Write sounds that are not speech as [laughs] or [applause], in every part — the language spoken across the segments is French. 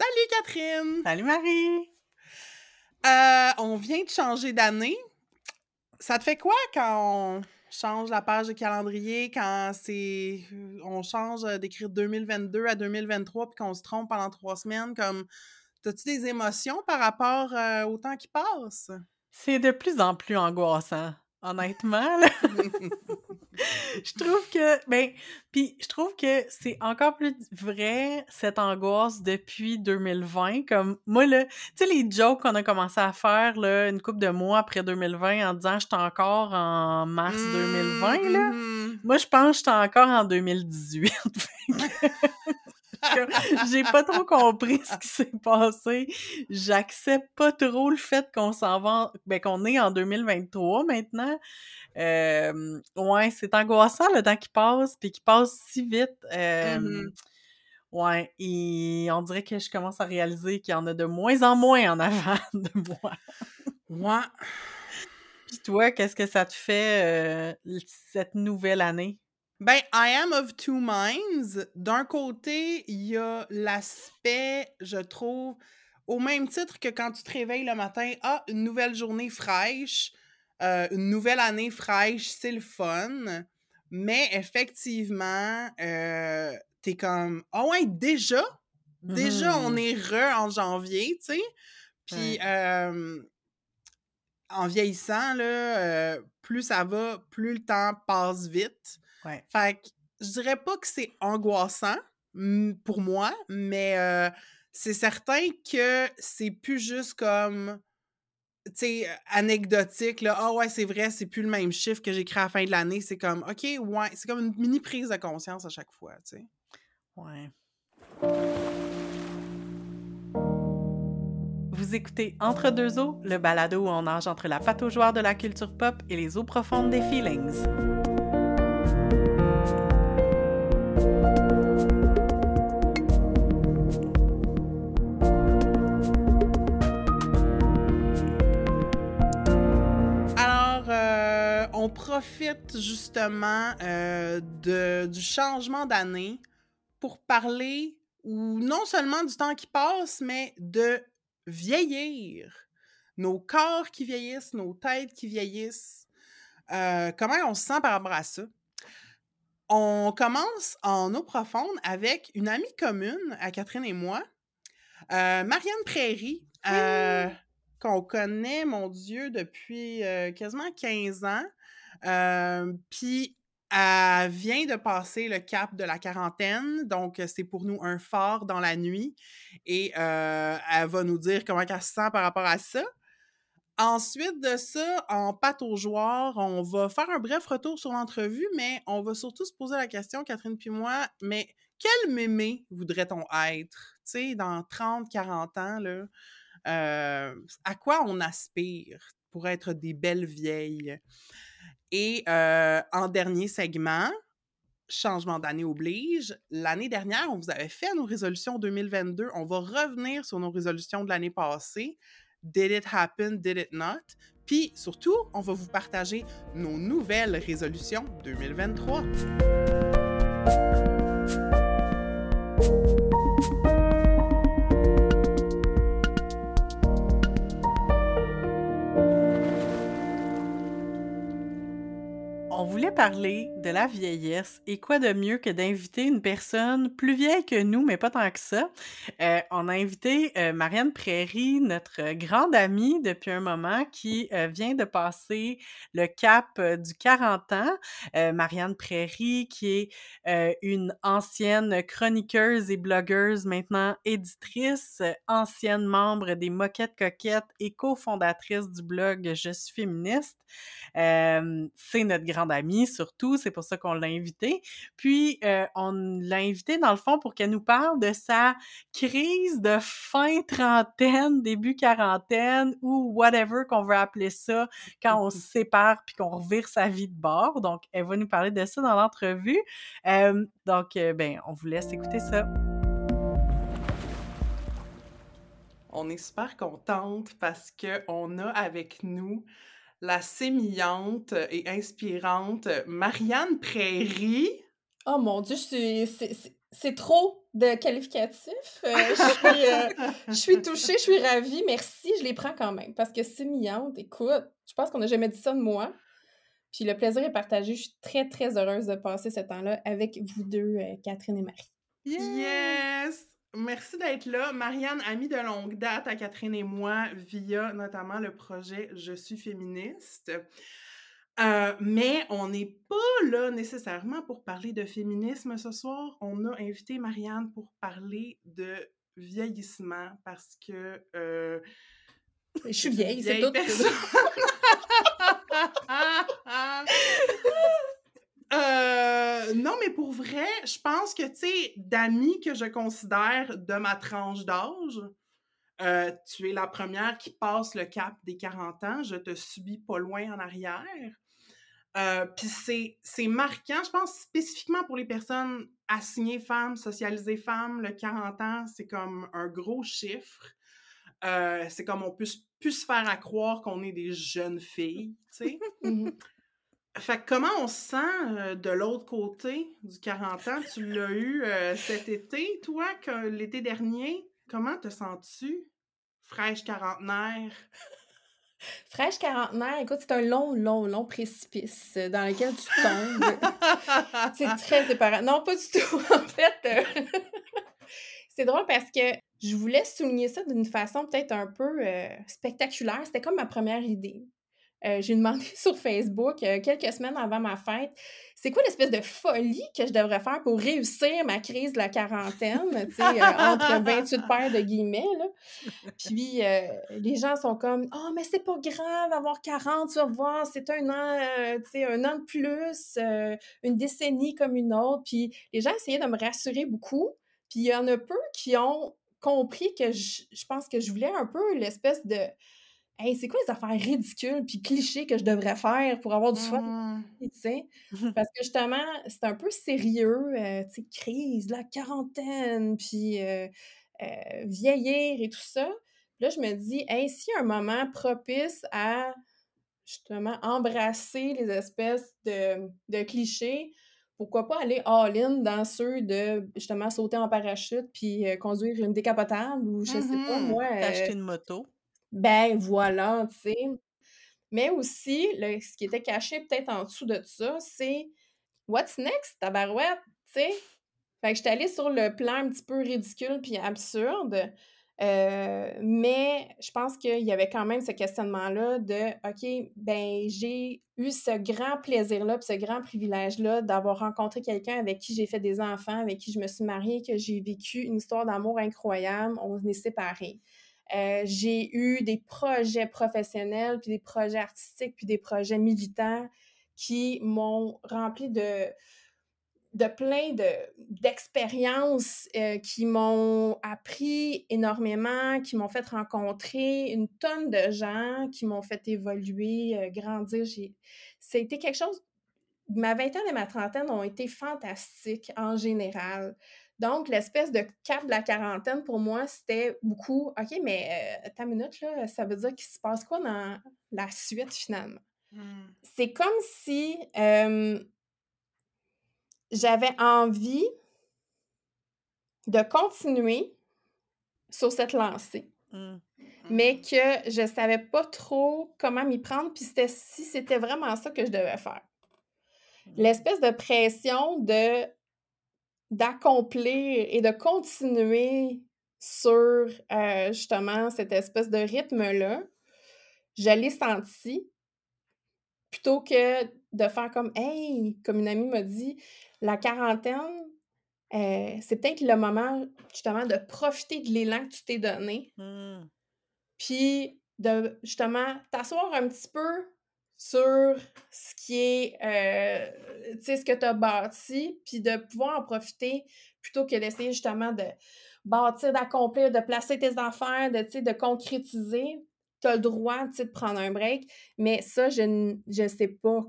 Salut Catherine! Salut Marie! Euh, on vient de changer d'année. Ça te fait quoi quand on change la page de calendrier, quand c'est on change d'écrire 2022 à 2023 puis qu'on se trompe pendant trois semaines? Comme, as-tu des émotions par rapport euh, au temps qui passe? C'est de plus en plus angoissant, honnêtement. [laughs] [laughs] Je trouve que, ben, puis je trouve que c'est encore plus vrai cette angoisse depuis 2020. Comme moi là, tu sais les jokes qu'on a commencé à faire là, une couple de mois après 2020 en disant j'étais encore en mars 2020 là. Mmh. Moi je pense que j'étais encore en 2018. [laughs] [laughs] J'ai pas trop compris ce qui s'est passé. J'accepte pas trop le fait qu'on s'en va, ben, qu'on est en 2023 maintenant. Euh, ouais, c'est angoissant le temps qui passe, puis qui passe si vite. Euh, Mmh Ouais, et on dirait que je commence à réaliser qu'il y en a de moins en moins en avant [laughs] de moi. Ouais. Puis toi, qu'est-ce que ça te fait euh, cette nouvelle année? Ben, I am of two minds. D'un côté, il y a l'aspect, je trouve, au même titre que quand tu te réveilles le matin, ah, une nouvelle journée fraîche, euh, une nouvelle année fraîche, c'est le fun. Mais effectivement, euh, t'es comme, ah ouais, déjà? Déjà, on Mhm. est re en janvier, tu sais? Puis, Ouais. euh, en vieillissant, là, euh, plus ça va, plus le temps passe vite. Ouais. Fait que je dirais pas que c'est angoissant pour moi, mais euh, c'est certain que c'est plus juste comme, tu sais, euh, anecdotique, là. Ah ouais, c'est vrai, c'est plus le même chiffre que j'écris à la fin de l'année. C'est comme, OK, ouais, c'est comme une mini prise de conscience à chaque fois, tu sais. Ouais. Vous écoutez Entre deux eaux, le balado où on nage entre la pataugeoire de la culture pop et les eaux profondes des feelings. On profite justement euh, de, du changement d'année pour parler, ou non seulement du temps qui passe, mais de vieillir. Nos corps qui vieillissent, nos têtes qui vieillissent. Euh, comment on se sent par rapport à ça? On commence en eau profonde avec une amie commune à Catherine et moi, euh, Marianne Prairie, euh, qu'on connaît, mon Dieu, depuis quasiment 15 ans. Euh, Puis, elle vient de passer le cap de la quarantaine, donc c'est pour nous un phare dans la nuit. Et euh, elle va nous dire comment elle se sent par rapport à ça. Ensuite de ça, en pataugeoire, on va faire un bref retour sur l'entrevue, mais on va surtout se poser la question, Catherine puis moi, mais quel mémé voudrait-on être? Tu sais, dans 30, 40 ans, là, euh, à quoi on aspire pour être des belles vieilles? Et euh, en dernier segment, changement d'année oblige. L'année dernière, on vous avait fait nos résolutions 2022. On va revenir sur nos résolutions de l'année passée. Did it happen? Did it not? Puis surtout, on va vous partager nos nouvelles résolutions 2023. On voulait parler de la vieillesse et quoi de mieux que d'inviter une personne plus vieille que nous, mais pas tant que ça. Euh, on a invité euh, Marianne Prairie, notre grande amie depuis un moment, qui euh, vient de passer le cap du 40 ans. Marianne Prairie, qui est une ancienne chroniqueuse et blogueuse, maintenant éditrice, ancienne membre des Moquettes Coquettes et cofondatrice du blog Je suis féministe. C'est notre grande amie, surtout, c'est pour ça qu'on l'a invitée. Puis, euh, on l'a invitée, dans le fond, pour qu'elle nous parle de sa crise de fin trentaine, début quarantaine, ou whatever qu'on veut appeler ça, quand on se [laughs] sépare puis qu'on revire sa vie de bord. Donc, elle va nous parler de ça dans l'entrevue. Euh, donc, euh, ben, on vous laisse écouter ça. On est super contente parce qu'on a avec nous la sémillante et inspirante Marianne Prairie. Oh mon Dieu, je suis. c'est- trop de qualificatifs. Euh, je, suis, touchée, je suis ravie. Merci, je les prends quand même. Parce que c'est miante, écoute, je pense qu'on n'a jamais dit ça de moi. Puis le plaisir est partagé. Je suis très, très heureuse de passer ce temps-là avec vous deux, Catherine et Marie. Yes! Merci d'être là. Marianne, amie de longue date à Catherine et moi, via notamment le projet Je suis féministe. Euh, mais on n'est pas là nécessairement pour parler de féminisme ce soir. On a invité Marianne pour parler de vieillissement parce que. Euh, je suis vieille, c'est tout. [laughs] [laughs] Euh, non, mais pour vrai, je pense que, tu sais, d'amis que je considère de ma tranche d'âge, euh, tu es la première qui passe le cap des 40 ans. Je te subis pas loin en arrière. Euh, Puis c'est marquant, je pense, spécifiquement pour les personnes assignées femmes, socialisées femmes. Le 40 ans, c'est comme un gros chiffre. C'est comme on peut plus se faire à croire qu'on est des jeunes filles, tu sais. [laughs] Fait comment on se sent euh, de l'autre côté du 40 ans? Tu l'as eu euh, cet été, toi, que l'été dernier? Comment te sens-tu? Fraîche quarantenaire. Fraîche quarantenaire, écoute, c'est un long, long, long précipice dans lequel tu tombes. [laughs] c'est très séparant. Non, pas du tout. [laughs] En fait, euh, [laughs] c'est drôle parce que je voulais souligner ça d'une façon peut-être un peu spectaculaire. C'était comme ma première idée. Euh, j'ai demandé [laughs] sur Facebook euh, quelques semaines avant ma fête, c'est quoi l'espèce de folie que je devrais faire pour réussir ma crise de la quarantaine, euh, entre [laughs] 28 paires de guillemets, là? Puis les gens sont comme « Oh, mais c'est pas grave d'avoir 40, tu vas voir, c'est un an, un an de plus, une décennie comme une autre. » Puis les gens essayaient de me rassurer beaucoup. Puis il y en a peu qui ont compris que je pense que je voulais un peu l'espèce de Hey, c'est quoi les affaires ridicules puis clichés que je devrais faire pour avoir du fun? Mmh. [laughs] Parce que justement, c'est un peu sérieux, euh, tu sais, crise, la quarantaine, puis euh, euh, vieillir et tout ça. là, je me dis, hey, s'il y a un moment propice à justement embrasser les espèces de, de clichés, pourquoi pas aller all-in dans ceux de justement sauter en parachute puis conduire une décapotable ou je sais pas, mmh moi. T'acheter une moto. Ben voilà, tu sais. Mais aussi, ce qui était caché peut-être en dessous de ça, c'est What's next, tabarouette? Tu sais? Fait que j'étais allée sur le plan un petit peu ridicule puis absurde. Euh, mais je pense qu'il y avait quand même ce questionnement-là de OK, ben j'ai eu ce grand plaisir-là, ce grand privilège-là d'avoir rencontré quelqu'un avec qui j'ai fait des enfants, avec qui je me suis mariée, que j'ai vécu une histoire d'amour incroyable. On est séparés. Euh, j'ai eu des projets professionnels, puis des projets artistiques, puis des projets militants qui m'ont rempli de, de plein d'expériences euh, qui m'ont appris énormément, qui m'ont fait rencontrer une tonne de gens, qui m'ont fait évoluer, euh, grandir. C'était quelque chose... Ma vingtaine et ma trentaine ont été fantastiques en général. Donc, l'espèce de cap de la quarantaine, pour moi, c'était beaucoup, OK, mais euh, ta minute, là, ça veut dire qu'il se passe quoi dans la suite, finalement? Mmh. C'est comme si j'avais envie de continuer sur cette lancée, mmh. mais mmh. que je savais pas trop comment m'y prendre, puis c'était si c'était vraiment ça que je devais faire. L'espèce de pression de d'accomplir et de continuer sur euh, justement cette espèce de rythme-là, je l'ai senti plutôt que de faire comme Hey, comme une amie m'a dit, la quarantaine, euh, c'est peut-être le moment justement de profiter de l'élan que tu t'es donné. Mmh. Puis de justement t'asseoir un petit peu sur ce qui est, euh, tu sais, ce que tu as bâti, puis de pouvoir en profiter plutôt que d'essayer justement de bâtir, d'accomplir, de placer tes affaires, de, de concrétiser. Tu as le droit, tu sais, de prendre un break, mais ça, je ne sais pas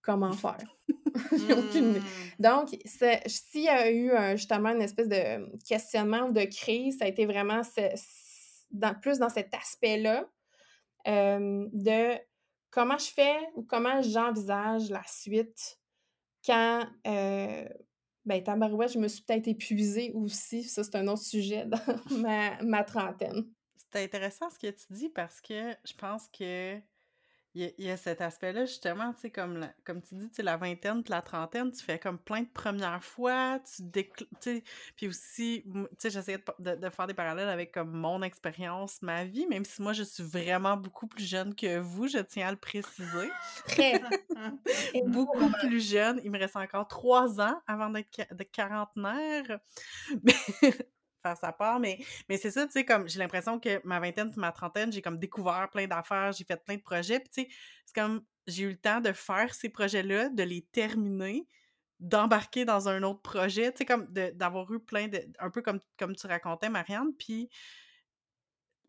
comment faire. [laughs] aucune mmh. Donc, s'il y a eu justement une espèce de questionnement de crise, ça a été vraiment dans, plus dans cet aspect-là euh, de comment je fais ou comment j'envisage la suite quand, euh, ben, tabarouette, je me suis peut-être épuisée aussi. Ça, c'est un autre sujet dans ma, ma trentaine. C'est intéressant ce que tu dis parce que je pense que il y, a, cet aspect-là, justement, tu sais, comme, comme tu dis, tu la vingtaine puis la trentaine, tu fais comme plein de premières fois, tu sais, puis aussi, tu sais, j'essaie de, de, faire des parallèles avec comme mon expérience, ma vie, même si moi, je suis vraiment beaucoup plus jeune que vous, je tiens à le préciser. Très. [laughs] beaucoup plus jeune. Il me reste encore trois ans avant d'être de quarantenaire. [laughs] Mais faire sa part, mais, mais c'est ça, tu sais, comme j'ai l'impression que ma vingtaine ma trentaine, j'ai comme découvert plein d'affaires, j'ai fait plein de projets, puis tu sais, c'est comme j'ai eu le temps de faire ces projets-là, de les terminer, d'embarquer dans un autre projet, tu sais, comme d'avoir eu plein de. un peu comme, comme tu racontais, Marianne, puis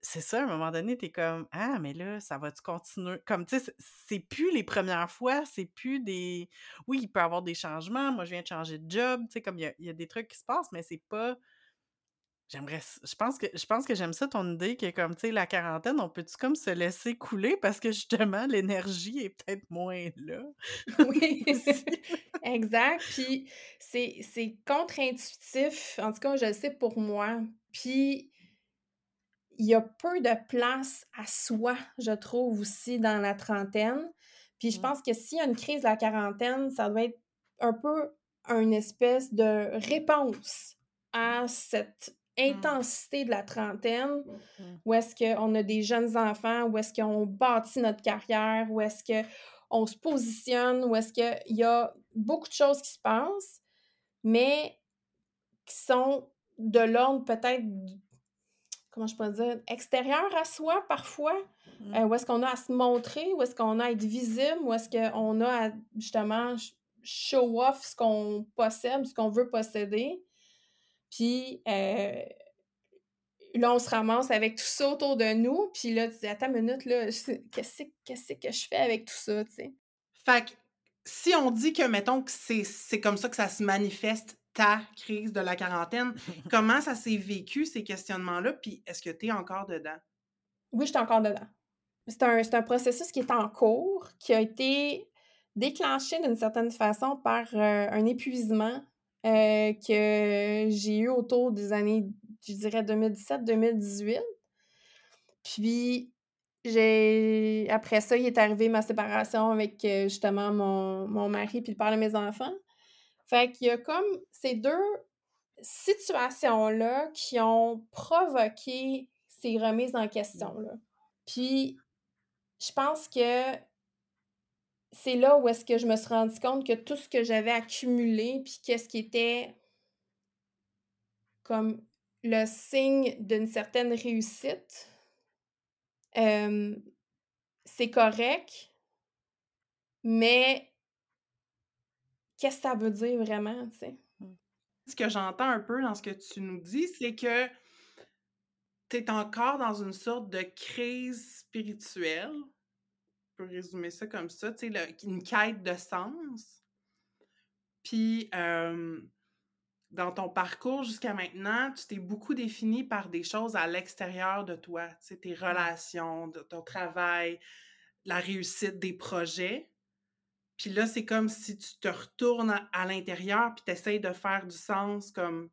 c'est ça, à un moment donné, t'es comme Ah, mais là, ça va-tu continuer? Comme, tu sais, c'est plus les premières fois, c'est plus des. Oui, il peut y avoir des changements. Moi, je viens de changer de job, tu sais, comme il y a, y a, des trucs qui se passent, mais c'est pas J'aimerais je pense que je pense que j'aime ça ton idée que comme tu sais la quarantaine, on peut-tu comme se laisser couler parce que justement l'énergie est peut-être moins là? [laughs] oui, [laughs] exact. Puis c'est contre-intuitif, en tout cas je le sais pour moi. Puis il y a peu de place à soi, je trouve aussi dans la trentaine. Puis je pense que s'il y a une crise de la quarantaine, ça doit être un peu une espèce de réponse à cette. Intensité de la trentaine, mmh. où est-ce qu'on a des jeunes enfants, où est-ce qu'on bâtit notre carrière, où est-ce qu'on se positionne, où est-ce qu'il y a beaucoup de choses qui se passent, mais qui sont de l'ordre peut-être, comment je peux dire, extérieur à soi parfois, mmh. euh, où est-ce qu'on a à se montrer, où est-ce qu'on a à être visible, où est-ce qu'on a à justement show off ce qu'on possède, ce qu'on veut posséder. Puis euh, là, on se ramasse avec tout ça autour de nous. Puis là, tu dis, attends une minute, là, qu'est-ce que je fais avec tout ça, tu sais? Fait que si on dit que, mettons, que c'est comme ça que ça se manifeste, ta crise de la quarantaine, [laughs] comment ça s'est vécu, ces questionnements-là? Puis est-ce que tu es encore dedans? Oui, je suis encore dedans. C'est un, un, processus qui est en cours, qui a été déclenché d'une certaine façon par euh, un épuisement euh, que j'ai eu autour des années, je dirais 2017-2018. Puis, j'ai après ça, il est arrivé ma séparation avec euh, justement mon, mon mari puis le père de mes enfants. Fait qu'il y a comme ces deux situations-là qui ont provoqué ces remises en question-là. Puis, je pense que c'est là où est-ce que je me suis rendu compte que tout ce que j'avais accumulé, puis qu'est-ce qui était comme le signe d'une certaine réussite, c'est correct, mais qu'est-ce que ça veut dire vraiment, tu sais? Mmh. Ce que j'entends un peu dans ce que tu nous dis, c'est que tu es encore dans une sorte de crise spirituelle résumer ça comme ça, tu sais, une quête de sens. Puis, dans ton parcours jusqu'à maintenant, tu t'es beaucoup défini par des choses à l'extérieur de toi, tu sais, tes relations, de ton travail, la réussite des projets. Puis là, c'est comme si tu te retournes à, l'intérieur puis tu essaies de faire du sens comme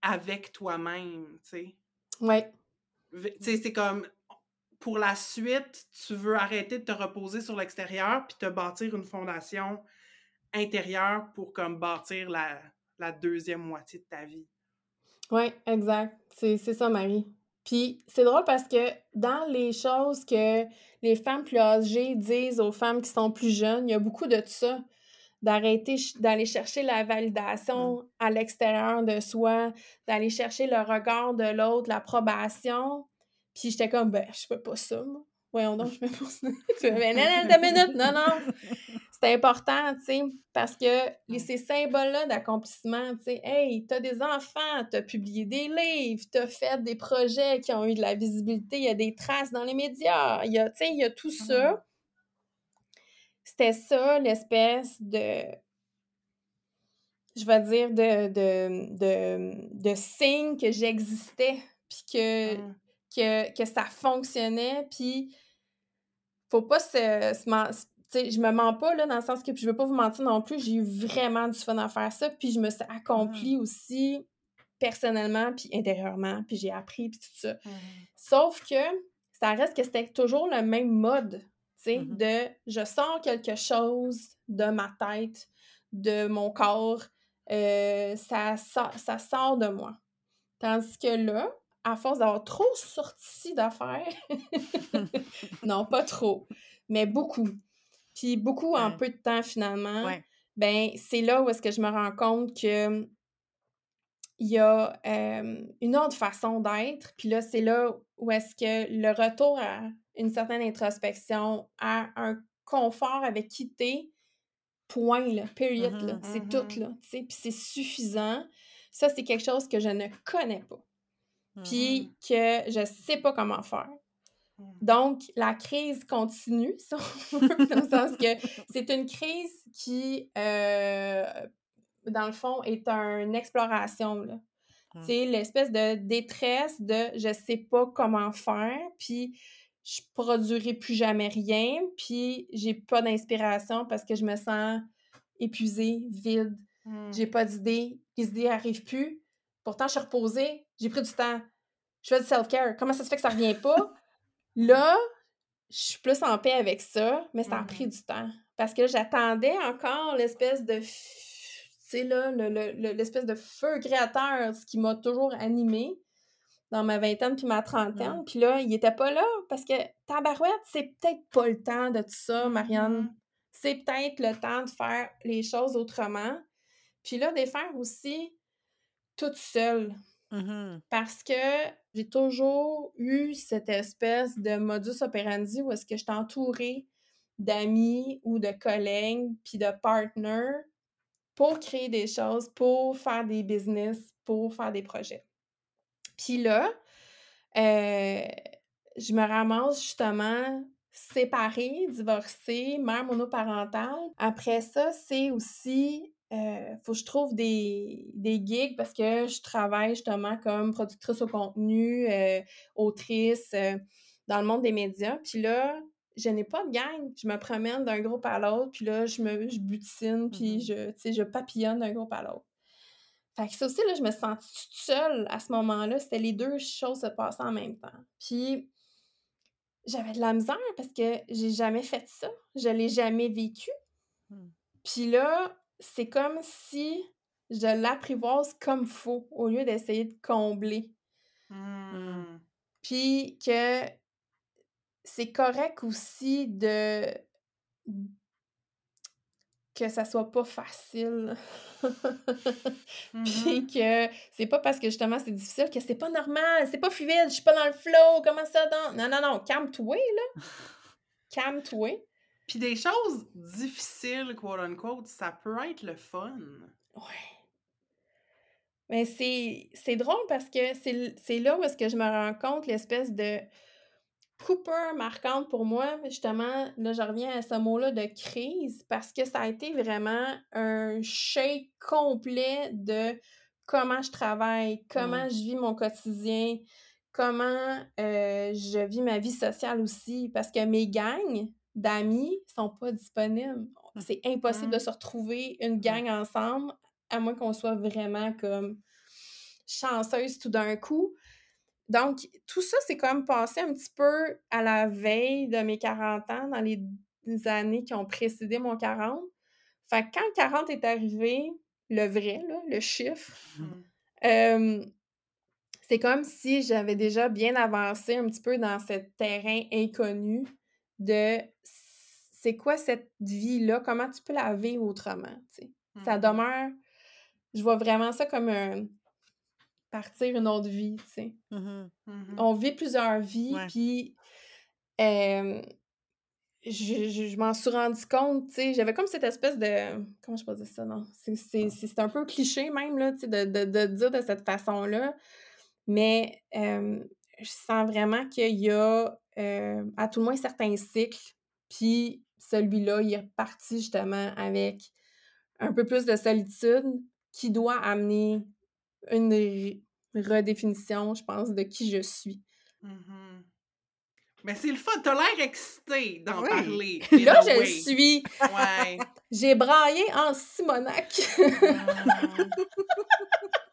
avec toi-même, tu sais. Ouais. Tu sais, c'est comme pour la suite, tu veux arrêter de te reposer sur l'extérieur puis te bâtir une fondation intérieure pour comme bâtir la, la deuxième moitié de ta vie? Oui, exact. C'est ça, Marie. Puis c'est drôle parce que dans les choses que les femmes plus âgées disent aux femmes qui sont plus jeunes, il y a beaucoup de ça. D'arrêter d'aller chercher la validation mmh. à l'extérieur de soi, d'aller chercher le regard de l'autre, l'approbation, puis j'étais comme, ben, je fais pas ça, moi. Voyons donc, je fais pas ça. [laughs] fais, non, non, deux minutes, non, non. C'est important, tu sais, parce que les, ces symboles-là d'accomplissement, tu sais, hey, t'as des enfants, t'as publié des livres, t'as fait des projets qui ont eu de la visibilité, il y a des traces dans les médias, il y a, tu sais, il y a tout ça. C'était ça, l'espèce de, je vais dire, de, de, de, de signe que j'existais, puis que mm que, que ça fonctionnait, puis faut pas se, sais, je me mens pas, là, dans le sens que je veux pas vous mentir non plus, j'ai eu vraiment du fun à faire ça, puis je me suis accomplie aussi personnellement, puis intérieurement, puis j'ai appris, puis tout ça. Mmh Sauf que ça reste que c'était toujours le même mode, tu sais, Mmh de je sors quelque chose de ma tête, de mon corps, euh, ça, ça sort de moi. Tandis que là, à force d'avoir trop sorti d'affaires, [laughs] non, pas trop, mais beaucoup, puis beaucoup en Ouais. peu de temps finalement, Ouais. ben c'est là où est-ce que je me rends compte que il y a euh, une autre façon d'être. Puis là, c'est là où est-ce que le retour à une certaine introspection, à un confort avec qui t'es, point, là, period, là. Mhm, C'est mhm. tout, là, tu sais. Puis c'est suffisant. Ça, c'est quelque chose que je ne connais pas. Mmh Puis que je sais pas comment faire. Mhm. Donc, la crise continue, [laughs] si on veut, dans le sens que c'est une crise qui, euh, dans le fond, est une exploration. Là. Mm. C'est l'espèce de détresse de je sais pas comment faire, puis je produirai plus jamais rien, puis j'ai pas d'inspiration parce que je me sens épuisée, vide, Mhm. j'ai pas d'idées, les idées arrivent plus. Pourtant, je suis reposée, j'ai pris du temps. Je fais du self-care. Comment ça se fait que ça revient pas? Là, je suis plus en paix avec ça, mais ça a pris Mhm. du temps. Parce que j'attendais encore l'espèce de. f- Tu sais, là, le- le- le- l'espèce de feu créateur, ce qui m'a toujours animée dans ma vingtaine puis ma trentaine. Puis là, il était pas là parce que tabarouette, c'est peut-être pas le temps de tout ça, Marianne. Mhm. C'est peut-être le temps de faire les choses autrement. Puis là, de les faire aussi toute seule Mhm. parce que j'ai toujours eu cette espèce de modus operandi où est-ce que je entourée d'amis ou de collègues puis de partners pour créer des choses, pour faire des business, pour faire des projets. Puis là, euh, je me ramasse justement séparée, divorcée, mère monoparentale. Après ça, c'est aussi, euh, faut que je trouve des, des gigs parce que je travaille justement comme productrice au contenu, euh, autrice euh, dans le monde des médias. Puis là, je n'ai pas de gang. Je me promène d'un groupe à l'autre, puis là, je me je butine, puis Mhm. je, je papillonne d'un groupe à l'autre. Fait que ça aussi, là, je me sentais toute seule à ce moment-là? C'était les deux choses se passaient en même temps. Puis j'avais de la misère parce que j'ai jamais fait ça. Je l'ai jamais vécu. Hmm. Puis là, c'est comme si je l'apprivoise comme faut au lieu d'essayer de combler. Mhm. Puis que c'est correct aussi de que ça soit pas facile. [laughs] Puis Mhm. que c'est pas parce que justement c'est difficile que c'est pas normal, c'est pas fluide, je suis pas dans le flow, comment ça? Non, non, non, calme-toi, là. [laughs] Calme-toi. Puis des choses difficiles, quote unquote, ça peut être le fun. Ouais. Mais c'est drôle parce que c'est là où est-ce que je me rends compte l'espèce de coupure marquante pour moi. Justement, là, je reviens à ce mot-là de crise parce que ça a été vraiment un shake complet de comment je travaille, comment Mm. je vis mon quotidien, comment euh, je vis ma vie sociale aussi. Parce que mes gangs d'amis sont pas disponibles. C'est impossible de se retrouver une gang ensemble à moins qu'on soit vraiment comme chanceuse tout d'un coup. Donc, tout ça, c'est comme passé un petit peu à la veille de mes 40 ans, dans les années qui ont précédé mon 40. Fait que quand 40 est arrivé, le vrai, là, le chiffre, euh, c'est comme si j'avais déjà bien avancé un petit peu dans ce terrain inconnu de c'est quoi cette vie-là, comment tu peux la vivre autrement. Ça Mhm. demeure, je vois vraiment ça comme un partir une autre vie, tu sais? Mhm. On vit plusieurs vies, puis euh, je, je- je m'en suis rendu compte, tu sais, j'avais comme cette espèce de... Comment je peux dire ça, non? C'est- c'est un peu cliché même, là, tu sais, de, de, de dire de cette façon-là, mais euh, je sens vraiment qu'il y a euh, à tout le moins certains cycles, puis celui-là, il est reparti justement avec un peu plus de solitude qui doit amener une re- redéfinition, je pense, de qui je suis. Mhm. Mais c'est le fun, t'as l'air excité d'en Oui. parler. [laughs] Là, je le suis. Ouais. [laughs] J'ai braillé en Simonac. [laughs]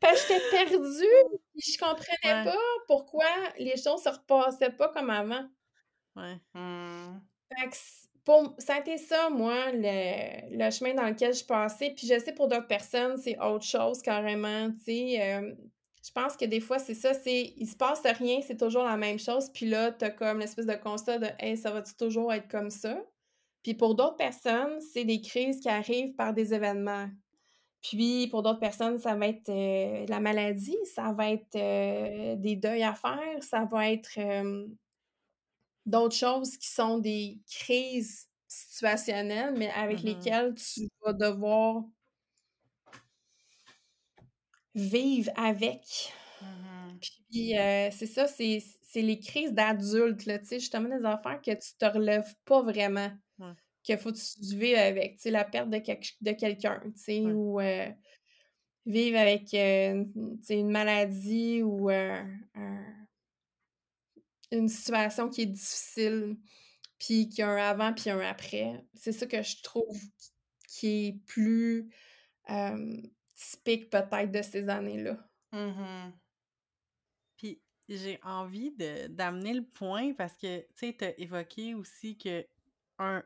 Parce que j'étais perdue. Puis je comprenais Ouais. pas pourquoi les choses se repassaient pas comme avant. Ouais. Hmm. Fait que c- pour, ça a été ça, moi, le, le chemin dans lequel je passais. Puis je sais pour d'autres personnes, c'est autre chose carrément, tu sais. euh, je pense que des fois, c'est ça, c'est il se passe rien, c'est toujours la même chose. Puis là, t'as comme l'espèce de constat de « Hey, ça va-tu toujours être comme ça? » Puis pour d'autres personnes, c'est des crises qui arrivent par des événements. Puis pour d'autres personnes, ça va être euh, la maladie, ça va être euh, des deuils à faire, ça va être euh, d'autres choses qui sont des crises situationnelles, mais avec Mhm. lesquelles tu vas devoir vivre avec. Mhm. Puis euh, c'est ça, c'est les crises d'adultes, là, tu sais, justement des affaires que tu te relèves pas vraiment. Qu'il faut que tu vives avec, tu sais, la perte de, quelque- de quelqu'un, tu sais, Ouais. ou euh, vivre avec euh, une, tu sais, une maladie ou euh, un- une situation qui est difficile, puis qu'il y a un avant puis un après. C'est ça que je trouve qui est plus typique peut-être de ces années-là. Mhm. Puis j'ai envie d'amener le point parce que, tu sais, t'as évoqué aussi que un,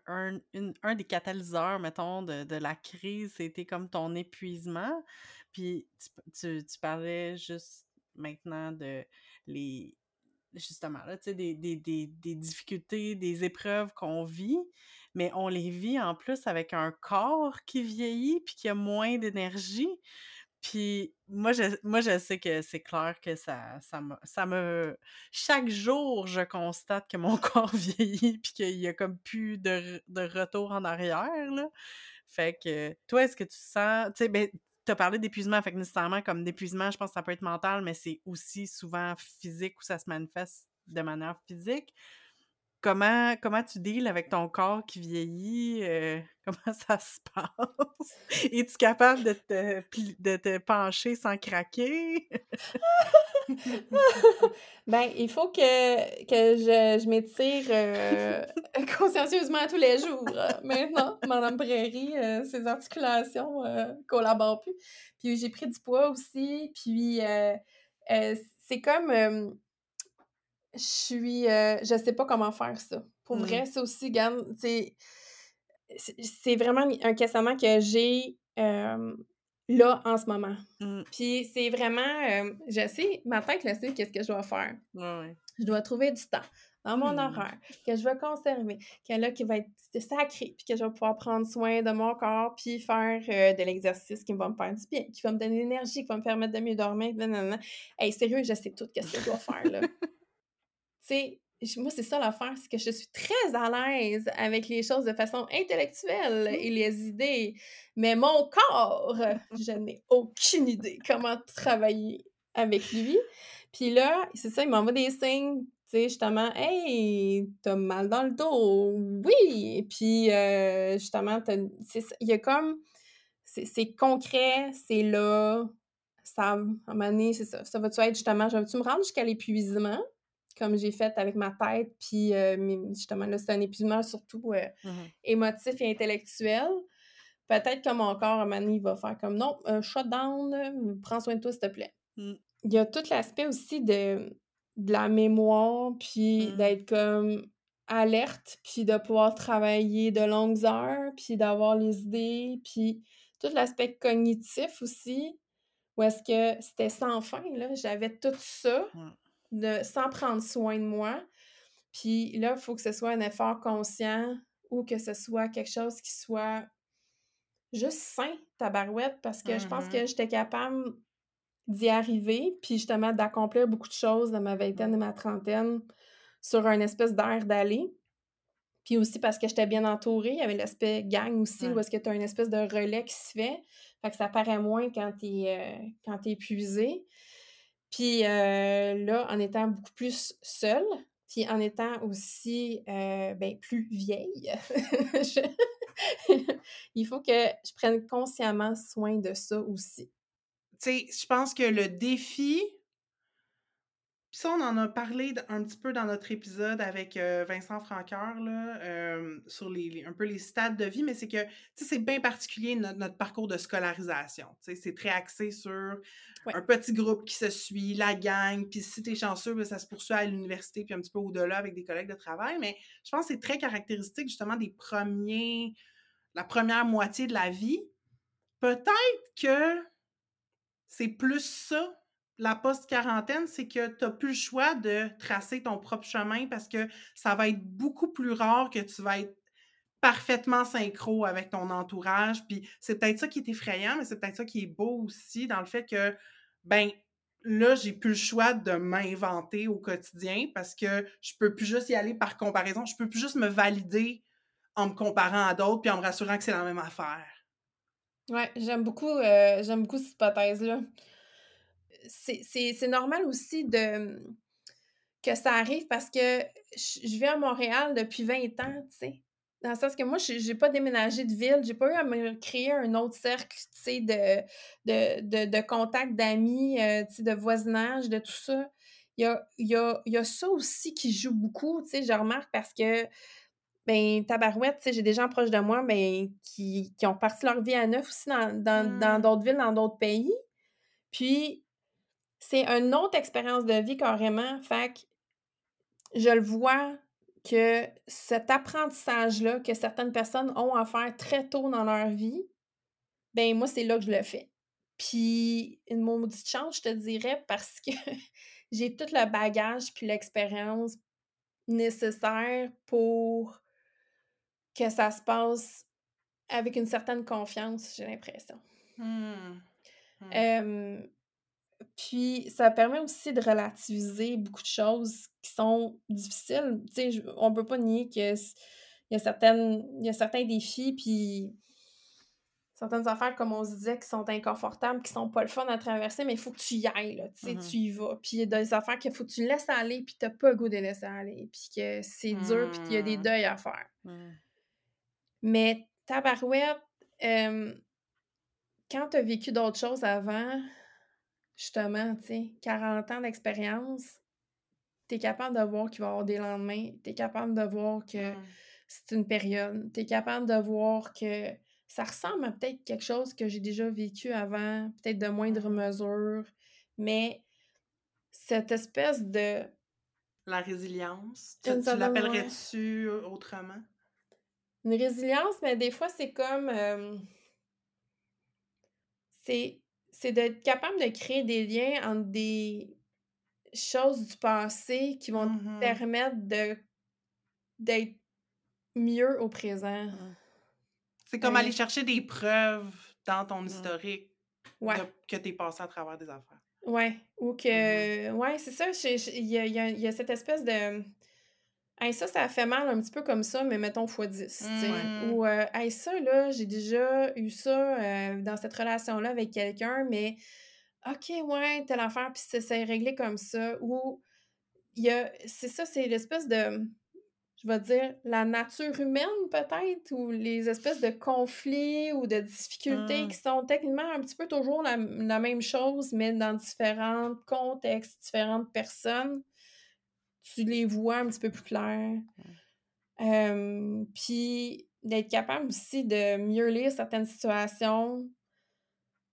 un, des catalyseurs, mettons, de, de la crise, c'était comme ton épuisement. Puis tu, tu, tu parlais juste maintenant de les justement là, tu sais, des, des, des, des difficultés, des épreuves qu'on vit, mais on les vit en plus avec un corps qui vieillit puis qui a moins d'énergie. Puis moi je, moi, je sais que c'est clair que ça, ça, me, ça me... Chaque jour, je constate que mon [laughs] corps vieillit puis qu'il y a comme plus de, de retour en arrière, là. Fait que, toi, est-ce que tu sens... Tu sais, ben, t'as parlé d'épuisement, fait que nécessairement, comme d'épuisement, je pense que ça peut être mental, mais c'est aussi souvent physique où ça se manifeste de manière physique. Comment, comment tu deals avec ton corps qui vieillit? euh, [laughs] comment ça se passe? Es-tu capable de te, de te pencher sans craquer? [laughs] Ben, il faut que, que je, je m'étire euh, [laughs] consciencieusement tous les jours. euh, maintenant, Madame Prairie, euh, ses articulations collaborent plus. Puis j'ai pris du poids aussi. Puis c'est comme. Je suis. euh, je sais pas comment faire ça. Pour Mm. vrai, c'est aussi, gamme. C'est vraiment un questionnement que j'ai euh, là en ce moment. Mm, Puis c'est vraiment, euh, je sais, ma tête le sait qu'est-ce que je dois faire. Je dois trouver du temps dans mon Hmm. horaire que je vais conserver, que là, qui va être sacré, puis que je vais pouvoir prendre soin de mon corps, puis faire euh, de l'exercice qui va me faire du bien, qui va me donner l'énergie, qui va me permettre de mieux dormir. Nanana. Hey, sérieux, je sais tout qu'est-ce que je dois faire, là. [laughs] tu sais, moi, c'est ça l'affaire, c'est que je suis très à l'aise avec les choses de façon intellectuelle et les idées, mais mon corps, [laughs] je n'ai aucune idée comment travailler avec lui. Puis là, c'est ça, il m'envoie des signes, tu sais, justement, hey, t'as mal dans le dos, oui, puis euh, justement, il y a comme, c'est c'est concret, c'est là, ça, à un moment donné, c'est ça, ça va-tu être justement, je vais-tu me rendre jusqu'à l'épuisement, comme j'ai fait avec ma tête, puis euh, justement, là, c'est un épuisement surtout euh, Mhm. émotif et intellectuel. Peut-être que mon corps, à un moment donné, il va faire comme non, euh, shut down, prends soin de toi, s'il te plaît. Mm. Il y a tout l'aspect aussi de, de la mémoire, puis Mm. d'être comme alerte, puis de pouvoir travailler de longues heures, puis d'avoir les idées, puis tout l'aspect cognitif aussi, où est-ce que c'était sans fin, là, j'avais tout ça. De, sans prendre soin de moi. Puis là, il faut que ce soit un effort conscient ou que ce soit quelque chose qui soit juste sain, tabarouette, parce que je pense que j'étais capable d'y arriver, puis justement d'accomplir beaucoup de choses dans ma vingtaine et ma trentaine sur un espèce d'air d'aller. Puis aussi parce que j'étais bien entourée, il y avait l'aspect gang aussi, où est-ce que tu as une espèce de relais qui se fait. Fait que ça paraît moins quand tu es, quand t'es épuisé. Puis euh, là, en étant beaucoup plus seule, puis en étant aussi euh, ben, plus vieille, [laughs] [laughs] il faut que je prenne consciemment soin de ça aussi. Tu sais, je pense que le défi Puis ça, on en a parlé un petit peu dans notre épisode avec euh, Vincent Franqueur, là, euh, sur les, un peu les stades de vie, mais c'est que c'est bien particulier notre, parcours de scolarisation. C'est très axé sur un petit groupe qui se suit, la gang, puis si tu es chanceux, ben, ça se poursuit à l'université, puis un petit peu au-delà avec des collègues de travail. Mais je pense que c'est très caractéristique justement des premiers, la première moitié de la vie. Peut-être que c'est plus ça la post-quarantaine, c'est que tu n'as plus le choix de tracer ton propre chemin parce que ça va être beaucoup plus rare que tu vas être parfaitement synchro avec ton entourage. Puis c'est peut-être ça qui est effrayant, mais c'est peut-être ça qui est beau aussi dans le fait que, ben, là, j'ai plus le choix de m'inventer au quotidien parce que je peux plus juste y aller par comparaison. Je peux plus juste me valider en me comparant à d'autres puis en me rassurant que c'est la même affaire. Ouais, j'aime beaucoup, euh, j'aime beaucoup cette hypothèse-là c'est normal aussi de que ça arrive parce que je vis à Montréal depuis 20 ans, tu sais. Dans le sens que moi, je n'ai pas déménagé de ville, j'ai pas eu à me créer un autre cercle, tu sais, de, de, de, de contacts, d'amis, euh, tu sais, de voisinage, de tout ça. Il y a, y, a, y a, ça aussi qui joue beaucoup, tu sais, je remarque parce que, ben, tabarouette, tu sais, j'ai des gens proches de moi, ben, qui, qui ont parti leur vie à neuf aussi dans mmh. d'autres villes, dans d'autres pays. Puis, c'est une autre expérience de vie carrément. Fait que je le vois que cet apprentissage-là que certaines personnes ont à faire très tôt dans leur vie, ben moi, c'est là que je le fais. Puis, une maudite chance, je te dirais, parce que [laughs] j'ai tout le bagage puis l'expérience nécessaire pour que ça se passe avec une certaine confiance, j'ai l'impression. Mmh. Mmh. Puis, ça permet aussi de relativiser beaucoup de choses qui sont difficiles. Tu sais, on peut pas nier qu'il y a certaines, il y a certains défis, puis certaines affaires, comme on se disait, qui sont inconfortables, qui sont pas le fun à traverser, mais il faut que tu y ailles, là, tu sais, tu y vas. Puis il y a des affaires qu'il faut que tu laisses aller, puis t'as pas le goût de laisser aller, puis que c'est dur, puis qu'il y a des mmh. deuils à faire. Mais tabarouette, euh, quand t'as vécu d'autres choses avant, justement, tu sais, 40 ans d'expérience, tu es capable de voir qu'il va y avoir des lendemains, tu es capable de voir que mmh. c'est une période, tu es capable de voir que ça ressemble à peut-être quelque chose que j'ai déjà vécu avant, peut-être de moindre mmh. mesure, mais cette espèce de... La résilience, tu, l'appellerais-tu autrement? Une résilience, mais des fois, c'est comme... c'est c'est d'être capable de créer des liens entre des choses du passé qui vont te mmh permettre de d'être mieux au présent. Mmh. C'est comme aller chercher des preuves dans ton mmh. historique que tu es passé à travers des affaires. Ouais, ou que... Ouais, c'est ça. Il y y a, cette espèce de ça, ça fait mal un petit peu comme ça, mais mettons x 10. Mmh. Ou euh, ça, là, j'ai déjà eu ça euh, dans cette relation-là avec quelqu'un, mais OK, ouais, telle affaire, puis c'est réglé comme ça. Ou il y a. C'est ça, c'est l'espèce de. Je vais dire la nature humaine, peut-être, ou les espèces de conflits ou de difficultés mmh. qui sont techniquement un petit peu toujours la, la même chose, mais dans différents contextes, différentes personnes tu les vois un petit peu plus clairs. puis d'être capable aussi de mieux lire certaines situations,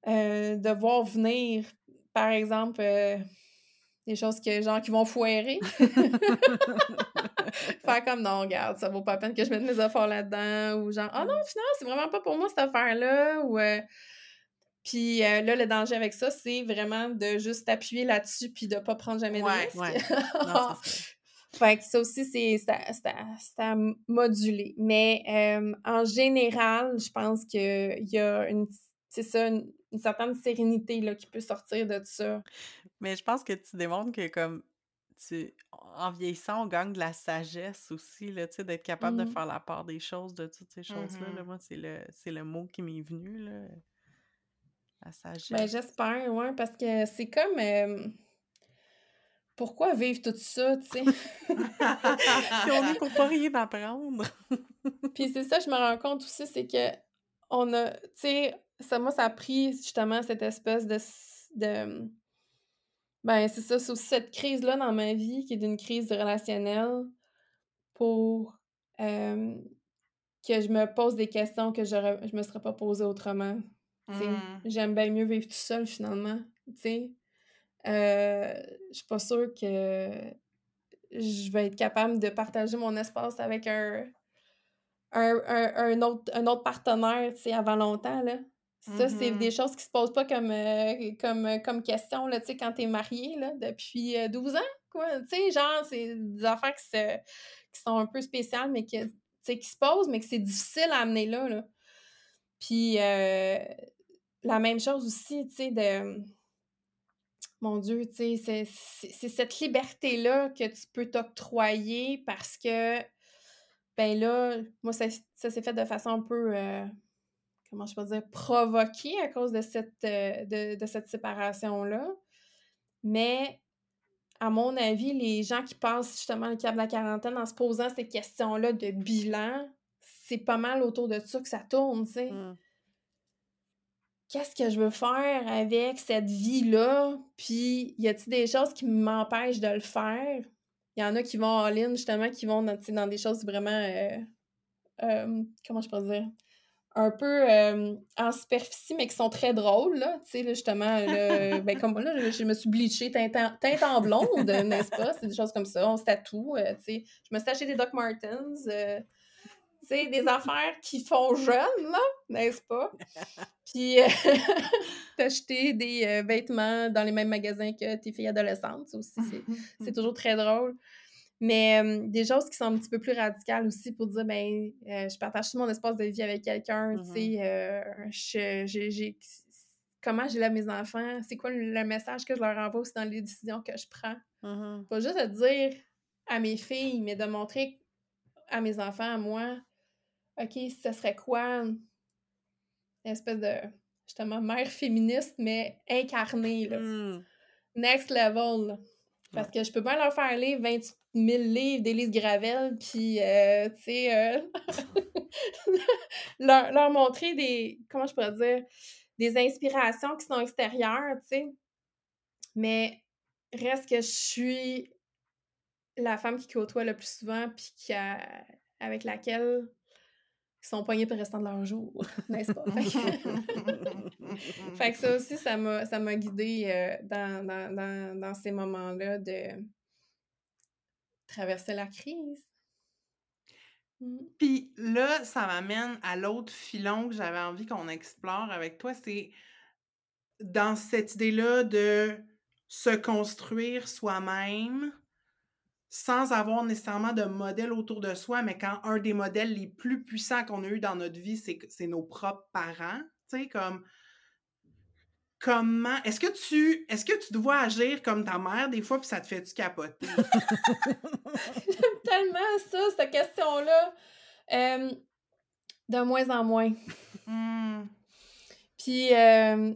euh, de voir venir, par exemple, euh, des choses que gens qui vont foirer. [laughs] Faire comme non, regarde, ça vaut pas la peine que je mette mes affaires là-dedans, ou genre, oh non, finalement, c'est vraiment pas pour moi cette affaire-là, ou. Euh, puis là, le danger avec ça, c'est vraiment de juste appuyer là-dessus puis de pas prendre jamais de risque. Ouais. [laughs] fait que ça aussi, c'est à moduler. Mais en général, je pense qu'il y a une, ça, une, certaine sérénité là, qui peut sortir de ça. Mais je pense que tu démontres que comme tu en vieillissant, on gagne de la sagesse aussi, là, d'être capable de mmh. faire la part des choses, de toutes ces choses-là. Là, mmh moi, c'est le, le mot qui m'est venu. Là. Ben, j'espère, ouais, parce que c'est comme. pourquoi vivre tout ça, tu sais? [laughs] si on est pour pas rien apprendre. [laughs] Puis c'est ça, je me rends compte aussi, c'est que on a, tu sais, ça, moi, ça a pris justement cette espèce de, de Ben, c'est ça, c'est aussi cette crise-là dans ma vie qui est d'une crise relationnelle pour euh, que je me pose des questions que je me serais pas posées autrement. Mmh. J'aime bien mieux vivre tout seul finalement. t'sais. Euh, je suis pas sûre que je vais être capable de partager mon espace avec un, un, un- un autre, un autre partenaire avant longtemps. Là. Ça, c'est Mhm. des choses qui se posent pas comme, euh, comme, euh, comme question là, quand tu es marié là, depuis euh, 12 ans. Quoi. Genre, c'est des affaires qui, se, qui sont un peu spéciales, mais que, qui se posent, mais que c'est difficile à amener là. là. Puis euh, la même chose aussi, tu sais, de. Mon Dieu, tu sais, c'est- cette liberté-là que tu peux t'octroyer parce que, ben là, moi, ça, ça s'est fait de façon un peu, euh, comment je peux dire, provoquée à cause de cette, euh, de, de cette séparation-là. Mais, à mon avis, les gens qui passent justement le cap de la quarantaine en se posant ces questions-là de bilan, c'est pas mal autour de ça que ça tourne, tu sais Mm. Qu'est-ce que je veux faire avec cette vie-là? Puis, y a-t-il des choses qui m'empêchent de le faire? Il y en a qui vont en ligne, justement, qui vont dans, dans des choses vraiment, euh, euh, comment je peux dire? Un peu euh, en superficie, mais qui sont très drôles, là. Tu sais, là, justement, là, [laughs] ben, comme là, je, je me suis bleachée teinte en, teinte en blonde, n'est-ce pas? C'est des choses comme ça. On se tatoue, tu sais. Je me suis acheté des Doc Martens, sais, des affaires qui font jeune, là, n'est-ce pas? [laughs] Puis, euh, [laughs] t'acheter des euh, vêtements dans les mêmes magasins que tes filles adolescentes, ça aussi, c'est, [laughs] c'est toujours très drôle. Mais euh, des choses qui sont un petit peu plus radicales aussi pour dire, ben, je partage tout mon espace de vie avec quelqu'un, tu sais, euh, je- j'ai, j'ai- comment j'élève mes enfants, c'est quoi le, message que je leur envoie aussi dans les décisions que je prends? Pas juste de dire à mes filles, mais de montrer à mes enfants, à moi, OK, ce serait quoi? Une espèce de, justement, mère féministe, mais incarnée, là. Mm. Next level, là. Parce que je peux bien leur faire lire 28 000 livres d'Élise Gravel, puis, euh, tu sais, euh, [laughs] leur, leur montrer des, comment je pourrais dire, des inspirations qui sont extérieures, tu sais. Mais reste que je suis la femme qui côtoie le plus souvent, puis qui a- avec laquelle ils sont poignés pour le restant de leur jour, [laughs] n'est-ce pas? [laughs] Fait que, ça aussi, ça m'a, ça m'a guidée euh, dans, dans, dans, dans ces moments-là de traverser la crise. Mm. Puis là, ça m'amène à l'autre filon que j'avais envie qu'on explore avec toi, c'est dans cette idée-là de se construire soi-même sans avoir nécessairement de modèle autour de soi, mais quand un des modèles les plus puissants qu'on a eu dans notre vie, c'est nos propres parents, tu sais, comme comment est-ce que tu est-ce que tu dois agir comme ta mère des fois puis ça te fait tu capoter [laughs] Tellement ça, cette question-là. Euh, de moins en moins. Hmm. Puis euh,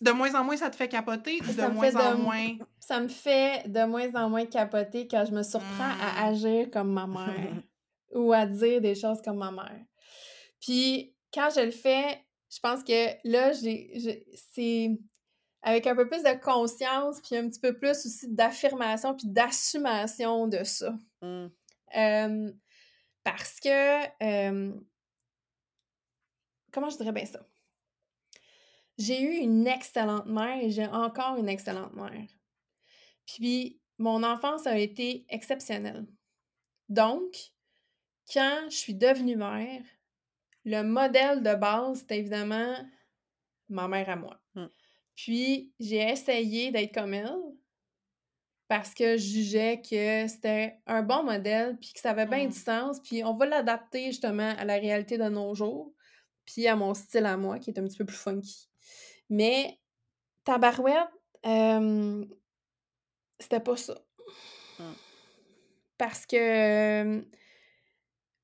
De moins en moins ça te fait capoter ou de Ça moins en de- moins ça me fait de moins en moins capoter quand je me surprends à Mm. agir comme ma mère [laughs] ou à dire des choses comme ma mère. Puis quand je le fais, je pense que là, j'ai, j'ai- c'est avec un peu plus de conscience, puis un petit peu plus aussi d'affirmation, puis d'assumation de ça. Mm. Euh, parce que, euh, comment je dirais bien ça? J'ai eu une excellente mère et j'ai encore une excellente mère. Puis, mon enfance a été exceptionnelle. Donc, quand je suis devenue mère, le modèle de base, c'était évidemment ma mère à moi. Mm. Puis, j'ai essayé d'être comme elle parce que je jugeais que c'était un bon modèle, puis que ça avait bien Mm. du sens, puis on va l'adapter justement à la réalité de nos jours, puis à mon style à moi, qui est un petit peu plus funky. Mais, tabarouette, euh, c'était pas ça. Mm. Parce que,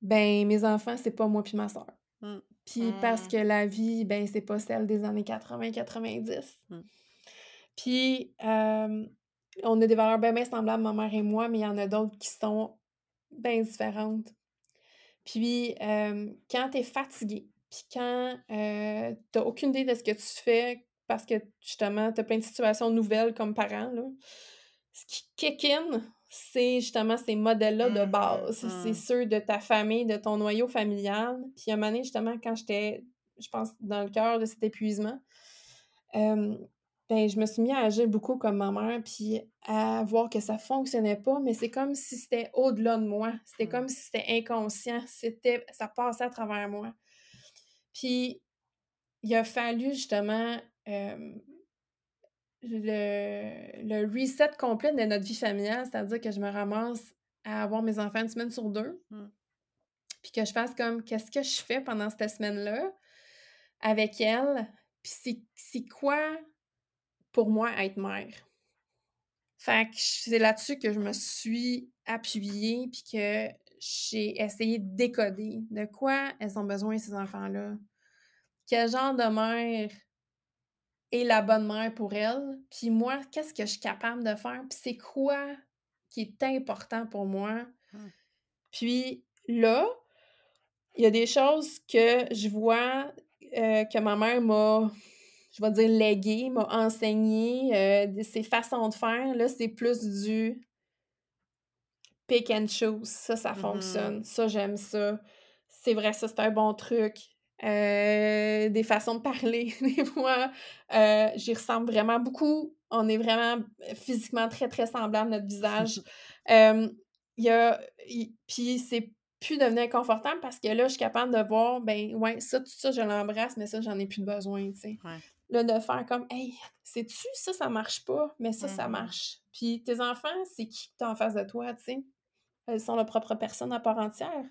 ben, mes enfants, c'est pas moi puis ma soeur. Mm. Puis parce Mm. que la vie, ben, c'est pas celle des années 80-90. Mm. Puis, euh, on a des valeurs bien, bien semblables, ma mère et moi, mais il y en a d'autres qui sont bien différentes. Puis, euh, quand t'es fatigué, puis quand euh, t'as aucune idée de ce que tu fais, parce que justement, tu as plein de situations nouvelles comme parent. Là. Ce qui kick in, c'est justement ces modèles-là de Mmh base. C'est ceux de ta famille, de ton noyau familial. Puis à un moment donné, justement, quand j'étais, je pense, dans le cœur de cet épuisement, euh, ben, je me suis mis à agir beaucoup comme ma mère, puis à voir que ça fonctionnait pas, mais c'est comme si c'était au-delà de moi. C'était Mmh. comme si c'était inconscient. C'était, ça passait à travers moi. Puis il a fallu justement euh, le, le reset complet de notre vie familiale, c'est-à-dire que je me ramasse à avoir mes enfants une semaine sur deux, Mmh. puis que je fasse comme qu'est-ce que je fais pendant cette semaine-là avec elle, puis c'est- c'est quoi pour moi être mère? Fait que c'est là-dessus que je me suis appuyée, puis que j'ai essayé de décoder de quoi elles ont besoin, ces enfants-là. Quel genre de mère est la bonne mère pour elles, puis moi, qu'est-ce que je suis capable de faire, puis c'est quoi qui est important pour moi? Mmh. Puis là, il y a des choses que je vois euh, que ma mère m'a, je vais dire, légué, m'a enseigné, euh, ses façons de faire. Là, c'est plus du pick and choose. Ça, ça Mmh fonctionne. Ça, j'aime ça. C'est vrai, ça, c'est un bon truc. Euh, des façons de parler, [laughs] des fois, euh, j'y ressemble vraiment beaucoup. On est vraiment physiquement très, très semblables, notre visage. [laughs] Euh, y a... Puis c'est plus devenu inconfortable parce que là, je suis capable de voir, ben ouais, ça, tout ça, je l'embrasse, mais ça, j'en ai plus de besoin, tu sais. Ouais. Là, de faire comme, hey, sais-tu, ça, ça marche pas, mais ça, ça Mhm. marche. Puis tes enfants, c'est qui que t'as en face de toi, tu sais? Elles sont leur propre personne à part entière.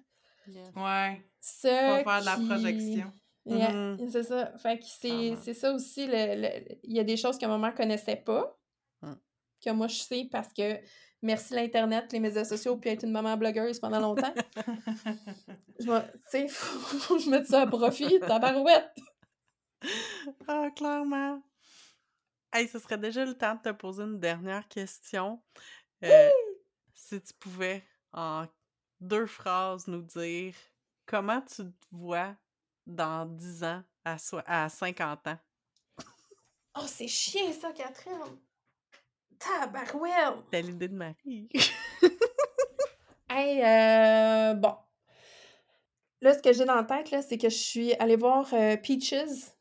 Yes. Ouais. Ça Pas faire de la qui- projection. Yeah, Mhm. c'est ça. Fait que c'est ça aussi. le- le- Il y a des choses que ma mère connaissait pas, Mm. que moi je sais parce que merci l'Internet, les médias sociaux, puis être une maman blogueuse pendant longtemps. [laughs] je me- Tu sais, faut, [laughs] faut que je mette ça à profit, tabarouette. Ah, clairement. Hey, ce serait déjà le temps de te poser une dernière question. Euh, si tu pouvais, en deux phrases, nous dire comment tu te vois dans 10 ans à, soi- à 50 ans? Oh, c'est chiant ça, Catherine. Tabarouette. T'as l'idée de Marie. Hey, euh, bon. Là, ce que j'ai dans la tête, là, c'est que je suis allée voir euh, Peaches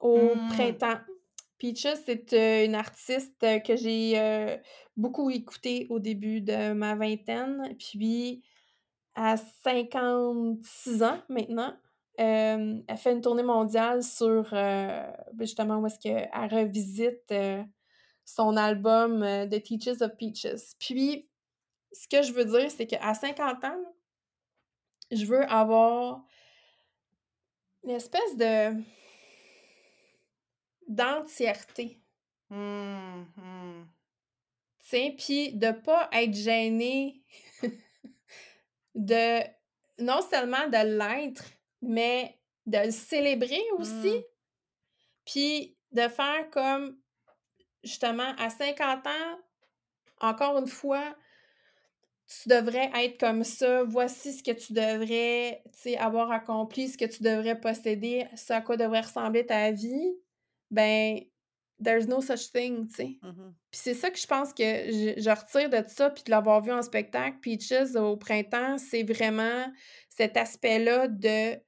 au Mm. printemps. Peaches, c'est une artiste que j'ai beaucoup écoutée au début de ma vingtaine. Puis, à 56 ans maintenant, elle fait une tournée mondiale sur ben, justement où est-ce qu'elle revisite son album The Teachers of Peaches. Puis, ce que je veux dire, c'est qu'à 50 ans, je veux avoir une espèce de d'entièreté, tu sais, puis de pas être gênée [laughs] de non seulement de l'être, mais de le célébrer aussi, Mm. puis de faire comme justement à 50 ans, encore une fois, tu devrais être comme ça, voici ce que tu devrais, tu sais, avoir accompli, ce que tu devrais posséder, ce à quoi devrait ressembler ta vie, ben, there's no such thing, tu sais. Mhm. Puis c'est ça que je pense que je, je retire de ça, puis de l'avoir vu en spectacle, Peaches au printemps, c'est vraiment cet aspect-là de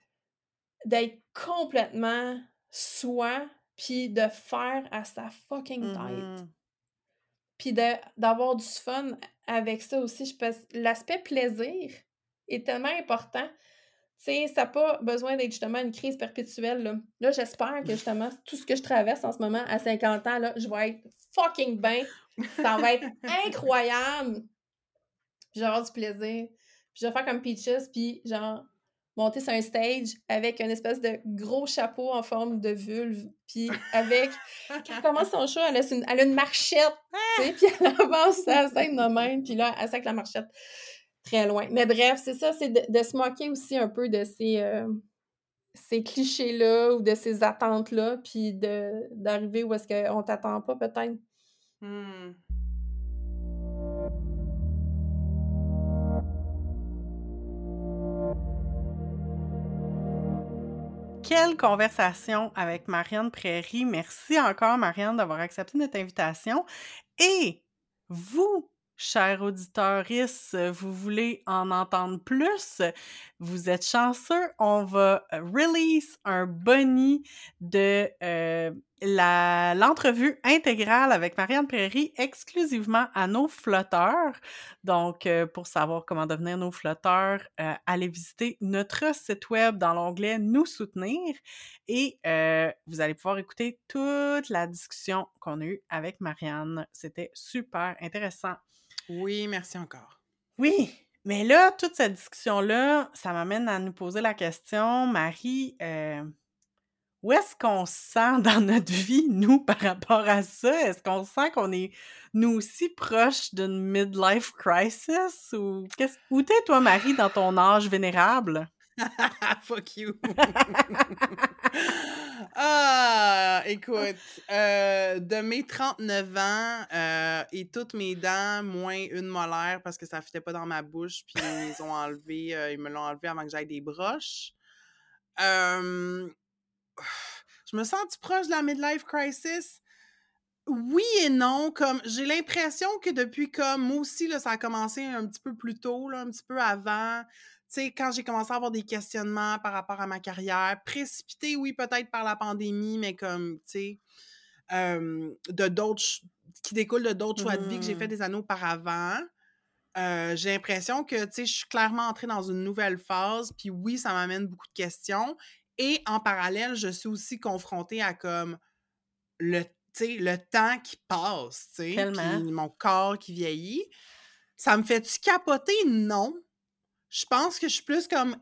d'être complètement soi, puis de faire à sa fucking tête Mhm. puis d'avoir du fun avec ça aussi. Je pense l'aspect plaisir est tellement important. Tu sais, ça n'a pas besoin d'être justement une crise perpétuelle. Là, Là, j'espère que justement, tout ce que je traverse en ce moment à 50 ans, là, je vais être fucking bien. Ça va être [laughs] incroyable. Puis je vais avoir du plaisir. Puis je vais faire comme Peaches, puis genre monter sur un stage avec une espèce de gros chapeau en forme de vulve, puis avec [laughs] quand elle commence son show, elle a une, elle a une marchette, tu sais, puis elle avance sur la scène de même, puis là, elle sac la marchette très loin. Mais bref, c'est ça, c'est de, de se moquer aussi un peu de ces, euh, ces clichés-là ou de ces attentes-là, puis d'arriver où est-ce qu'on t'attend pas, peut-être. Hum. quelle conversation avec Marianne Prairie. Merci encore, Marianne, d'avoir accepté notre invitation. Et vous, chers auditeurs, vous voulez en entendre plus, vous êtes chanceux, on va release un boni de euh, l'entrevue intégrale avec Marianne Prairie exclusivement à nos flotteurs. Donc, euh, pour savoir comment devenir nos flotteurs, euh, allez visiter notre site web dans l'onglet Nous soutenir et vous allez pouvoir écouter toute la discussion qu'on a eue avec Marianne. C'était super intéressant. Oui, merci encore. Oui, mais là, toute cette discussion-là, ça m'amène à nous poser la question, Marie, euh, où est-ce qu'on se sent [laughs] dans notre vie, nous, par rapport à ça? Est-ce qu'on sent qu'on est, nous aussi, proches d'une midlife crisis? Ou qu'est-ce... Où t'es, toi, Marie, dans ton âge vénérable? [laughs] Fuck you. [laughs] ah, écoute, euh, de mes 39 ans euh, et toutes mes dents, moins une molaire parce que ça fitait pas dans ma bouche, puis ils ont enlevé, euh, ils me l'ont enlevé avant que j'aille des broches. je me sens proche de la midlife crisis? Oui et non, comme j'ai l'impression que depuis comme moi aussi là, ça a commencé un petit peu plus tôt, là, un petit peu avant sais, quand j'ai commencé à avoir des questionnements par rapport à ma carrière, précipité, oui, peut-être par la pandémie, mais comme, tu sais, de d'autres, qui découlent de d'autres choix de vie que j'ai fait mmh. des années auparavant. Euh, j'ai l'impression que, tu sais, je suis clairement entrée dans une nouvelle phase, puis oui, ça m'amène beaucoup de questions. Et en parallèle, je suis aussi confrontée à comme le, le temps qui passe, tu sais, mon corps qui vieillit. Ça me fait-tu capoter? Non je pense que je suis plus comme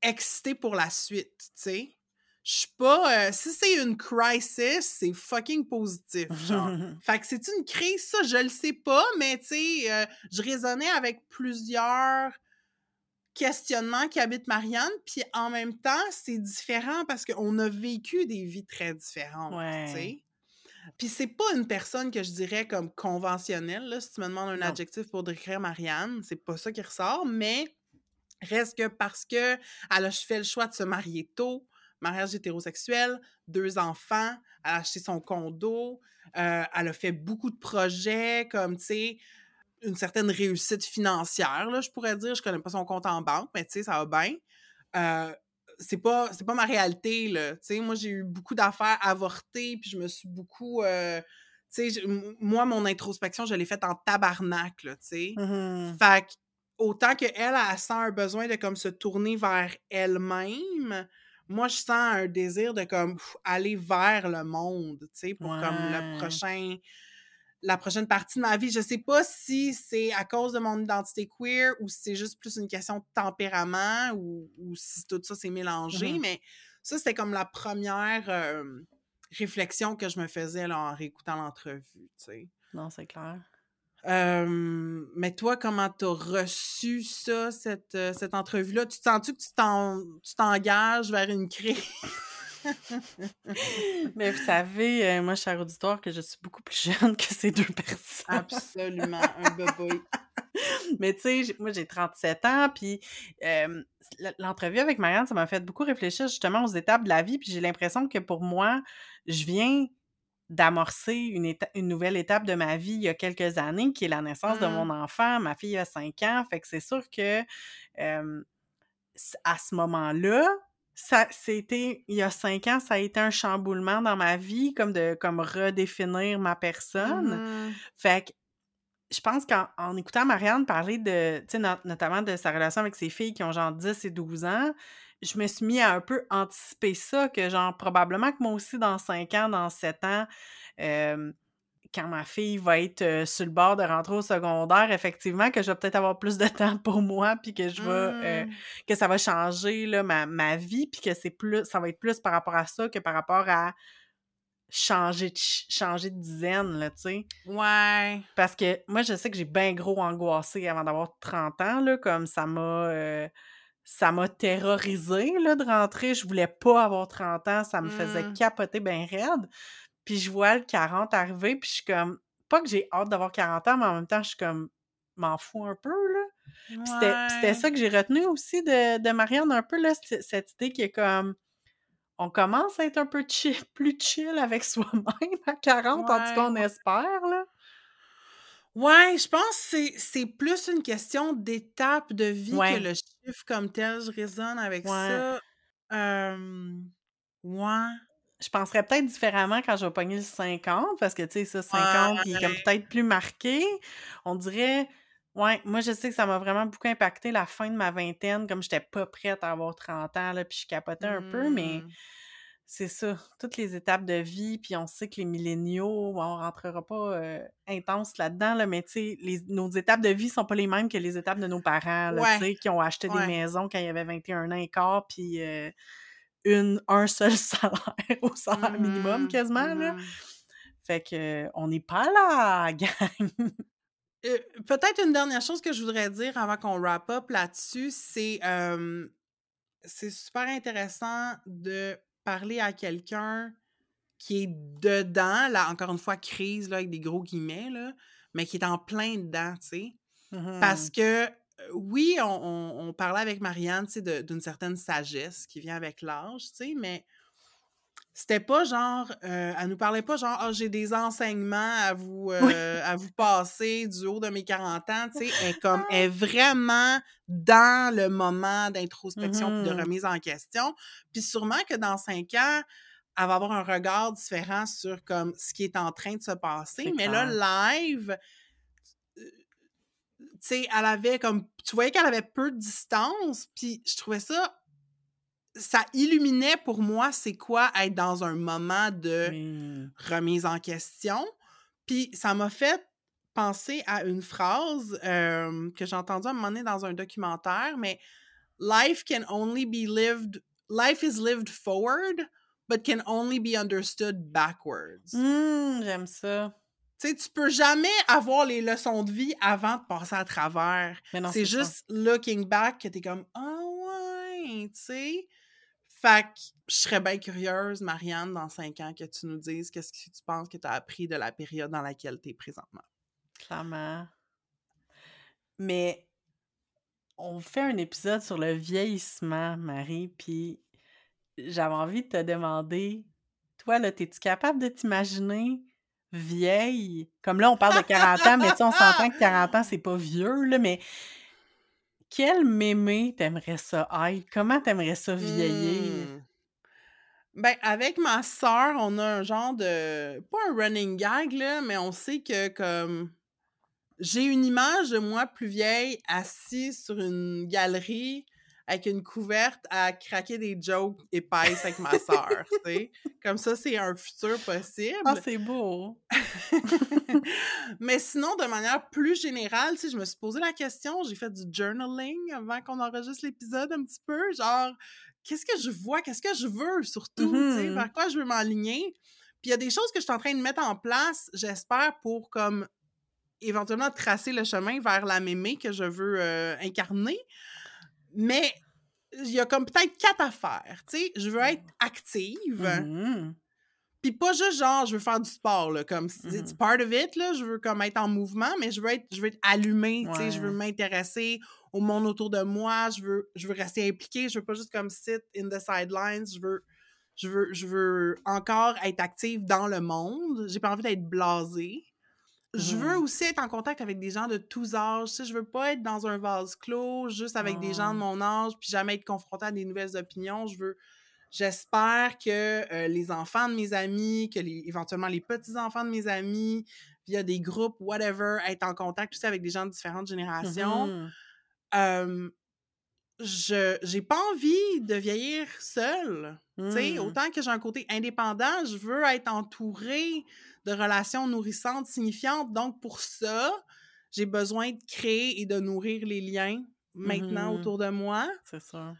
excitée pour la suite, tu sais. Je suis pas. Euh, si c'est une crisis, c'est fucking positif, genre. [laughs] fait que c'est une crise, ça, je le sais pas, mais tu sais, euh, je raisonnais avec plusieurs questionnements qui habitent Marianne, puis en même temps, c'est différent parce qu'on a vécu des vies très différentes, tu sais. Puis c'est pas une personne que je dirais comme conventionnelle, là, si tu me demandes un adjectif pour décrire Marianne, c'est pas ça qui ressort, mais Reste que parce que elle a fait le choix de se marier tôt, mariage hétérosexuel, deux enfants, elle a acheté son condo, euh, elle a fait beaucoup de projets comme, tu sais, une certaine réussite financière, là, je pourrais dire. Je connais pas son compte en banque, mais tu sais, ça va bien. Euh, c'est pas, pas ma réalité, là. Tu sais, moi, j'ai eu beaucoup d'affaires avortées, puis je me suis beaucoup... Euh, tu sais, moi, mon introspection, je l'ai faite en tabarnak, là, tu sais. Fait que autant qu'elle, elle, elle sent un besoin de comme se tourner vers elle-même, moi, je sens un désir de comme aller vers le monde, tu sais, pour comme le prochain la prochaine partie de ma vie. Je sais pas si c'est à cause de mon identité queer ou si c'est juste plus une question de tempérament ou, si tout ça s'est mélangé, mmh mais ça, c'était comme la première réflexion que je me faisais en réécoutant l'entrevue, tu sais. Non, c'est clair mais toi, comment t'as reçu ça, cette, euh, cette entrevue-là? Tu sens-tu que tu t'engages vers une crise? [laughs] mais vous savez, euh, moi, cher auditoire, que je suis beaucoup plus jeune que ces deux personnes. Absolument, un bébé. [laughs] mais tu sais, moi, j'ai 37 ans, puis l'entrevue avec Marianne, ça m'a fait beaucoup réfléchir justement aux étapes de la vie, puis j'ai l'impression que pour moi, je viens d'amorcer une, une nouvelle étape de ma vie il y a quelques années, qui est la naissance de mon mmh. enfant. Ma fille a 5 ans, fait que c'est sûr que à ce moment-là, ça c'était il y a cinq ans, ça a été un chamboulement dans ma vie, comme de comme redéfinir ma personne. Mmh fait que je pense qu'en écoutant Marianne parler de, tu sais, notamment de sa relation avec ses filles qui ont genre 10 et 12 ans, je me suis mis à un peu anticiper ça, que genre, probablement que moi aussi, dans 5 ans, dans 7 ans, quand ma fille va être sur le bord de rentrer au secondaire, effectivement, que je vais peut-être avoir plus de [laughs] temps pour moi, puis que je vais, mmh. que ça va changer là, ma, ma vie, puis que c'est plus, ça va être plus par rapport à ça que par rapport à changer de, changer de dizaine, là, tu sais. Ouais. Parce que moi, je sais que j'ai bien gros angoissé avant d'avoir 30 ans, là, comme ça m'a ça m'a terrorisé là, de rentrer. Je voulais pas avoir 30 ans. Ça me faisait mmh. capoter bien raide. Puis je vois le 40 arriver, puis je suis comme... Pas que j'ai hâte d'avoir 40 ans, mais en même temps, je suis comme... M'en fous un peu, là. C'était ça que j'ai retenu aussi de, de Marianne, un peu, là, cette idée qui est comme... on commence à être un peu chill, plus chill avec [laughs] soi-même à 40, en tout cas, on Ouais. espère, là. Ouais, je pense que c'est c'est plus une question d'étape de vie que Ouais. le chiffre comme tel. Je résonne avec Ouais. ça. Ouais. Je penserais peut-être différemment quand je vais pogner le 50 parce que, tu sais, ça, 50, il est comme Ouais. peut-être plus marqué. On dirait ouais, moi, je sais que ça m'a vraiment beaucoup impacté la fin de ma vingtaine, comme j'étais pas prête à avoir 30 ans, là, puis je capotais un peu, mais Mmh. C'est ça, toutes les étapes de vie, puis on sait que les milléniaux, on rentrera pas, intense là-dedans, là, mais tu sais, nos étapes de vie sont pas les mêmes que les étapes de nos parents, tu sais, qui ont acheté des maisons quand ils avaient 21 ans et quart, puis une un seul [laughs] salaire au salaire minimum Mmh mh. quasiment, là. Mmh mh. Fait que on n'est pas là, [laughs] gang! Heu, peut-être une dernière chose que je voudrais dire avant qu'on wrap up là-dessus, c'est, hem, c'est super intéressant de parler à quelqu'un qui est dedans, là, encore une fois, crise, là, avec des gros guillemets, là, mais qui est en plein dedans, tu sais. Parce Mmh que, oui, on on on parlait avec Marianne, tu sais, d'une certaine sagesse qui vient avec l'âge, tu sais, mais c'était pas genre, heu, elle nous parlait pas genre: «Ah, j'ai des enseignements à vous, Oui. heu, à vous passer du haut de mes 40 ans», tu sais. Elle est comme elle Ah! est vraiment dans le moment d'introspection puis de Mmh mh. remise en question. Puis sûrement que dans 5 ans, elle va avoir un regard différent sur comme ce qui est en train de se passer. Mais là, live, heu, tu sais, elle avait comme tu voyais qu'elle avait peu de distance, puis je trouvais ça ça illuminait pour moi c'est quoi être dans un moment de remise en question. Puis ça m'a fait penser à une phrase, hem, que j'ai entendue à un moment donné dans un documentaire, mais «Life can only be lived life is lived forward, but can only be understood backwards». Mmh, j'aime ça. Tu sais, tu peux jamais avoir les leçons de vie avant de passer à travers. C'est ça. juste looking back que tu es comme «Ah ouais», tu sais? Fait que je serais bien curieuse, Marianne, dans 5 ans, que tu nous dises qu'est-ce que tu penses que tu as appris de la période dans laquelle tu es présentement. Clairement. Mais on fait un épisode sur le vieillissement, Marie, puis j'avais envie de te demander, toi, là, es-tu capable de t'imaginer vieille? Comme là, on parle de 40 ans, mais tu sais, on s'entend que 40 ans, c'est pas vieux, là, mais quel mémé tu aimerais ça être? Comment tu aimerais ça vieillir? Ben, avec ma sœur, on a un genre de pas un running gag, là, mais on sait que comme j'ai une image de moi plus vieille assise sur une galerie avec une couverte à craquer des jokes épaisses avec ma [laughs] sœur, tu sais? Comme ça, c'est un futur Ah, possible. c'est beau! [laughs] Mais sinon, de manière plus générale, tu sais, je me suis posé la question, j'ai fait du journaling avant qu'on enregistre l'épisode un petit peu, genre, qu'est-ce que je vois? Qu'est-ce que je veux surtout, tu sais? Mmh. Vers quoi je veux m'aligner? Puis il y a des choses que je suis en train de mettre en place, j'espère, pour comme éventuellement tracer le chemin vers la mémé que je veux, heu, incarner. Mais il y a comme peut-être 4 affaires, tu sais? Je veux être active, Mmh puis pas juste genre je veux faire du sport, là, comme c'est Mmh it's mh. part of it, là, je veux comme être en mouvement, mais je veux être je veux être allumée, tu sais? Je veux m'intéresser au monde autour de moi, je veux je veux rester impliquée, je veux pas juste comme sit in the sidelines, je veux je veux je veux encore être active dans le monde, j'ai pas envie d'être blasée. Je veux Mmh. aussi être en contact avec des gens de tous âges, tu sais? Je veux pas être dans un vase clos, juste avec des gens de Ah. mon âge, puis jamais être confrontée à des nouvelles opinions. Je veux j'espère que, heu, les enfants de mes amis, que les éventuellement les petits-enfants de mes amis, via des groupes, whatever, être en contact aussi avec des gens de différentes générations. Mmh je j'ai pas envie de vieillir seule? Mmh. Autant que j'ai un côté indépendant, je veux être entourée de relations nourrissantes, signifiantes. Donc pour ça, j'ai besoin de créer et de nourrir les liens maintenant Mmh mh. autour de moi. C'est sûr.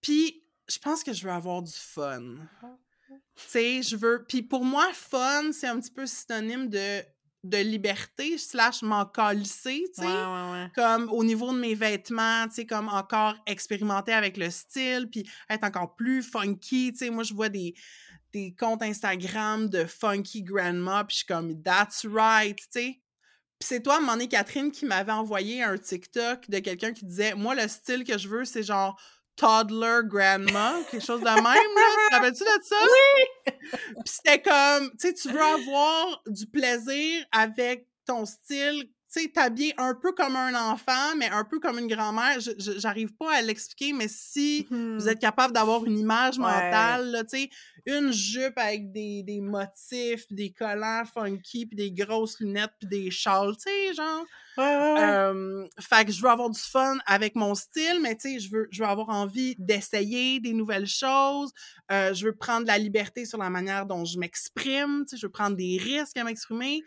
Puis je pense que je veux avoir du fun. Ah. Tu sais, je veux puis pour moi, fun, c'est un petit peu synonyme de de liberté slash m'en calisser, tu sais? ouais, ouais. Comme au niveau de mes vêtements, tu sais, comme encore expérimenter avec le style, puis être encore plus funky, tu sais? Moi, je vois des des comptes Instagram de funky grandma, puis je suis comme: «That's right», tu sais? Puis c'est toi, donné, Catherine, qui m'avait envoyé un TikTok de quelqu'un qui disait: «Moi, le style que je veux, c'est genre toddler grandma, quelque chose de même, là. [laughs] Rappelles-tu de ça? Oui! Puis c'était comme, tu sais, tu veux avoir du plaisir avec ton style tu sais, t'habiller un peu comme un enfant, mais un peu comme une grand-mère. J'arrive pas à l'expliquer, mais si vous Mmh êtes capable d'avoir une image Ouais. mentale, là, tu sais, une jupe avec des, des motifs, des collants funky, puis des grosses lunettes, puis des châles, tu sais, genre. Ouais, ouais, ouais. Euh, fait que je veux avoir du fun avec mon style, mais tu sais, je veux, je veux avoir envie d'essayer des nouvelles choses. Euh, je veux prendre la liberté sur la manière dont je m'exprime. Tu sais, je veux prendre des risques à m'exprimer.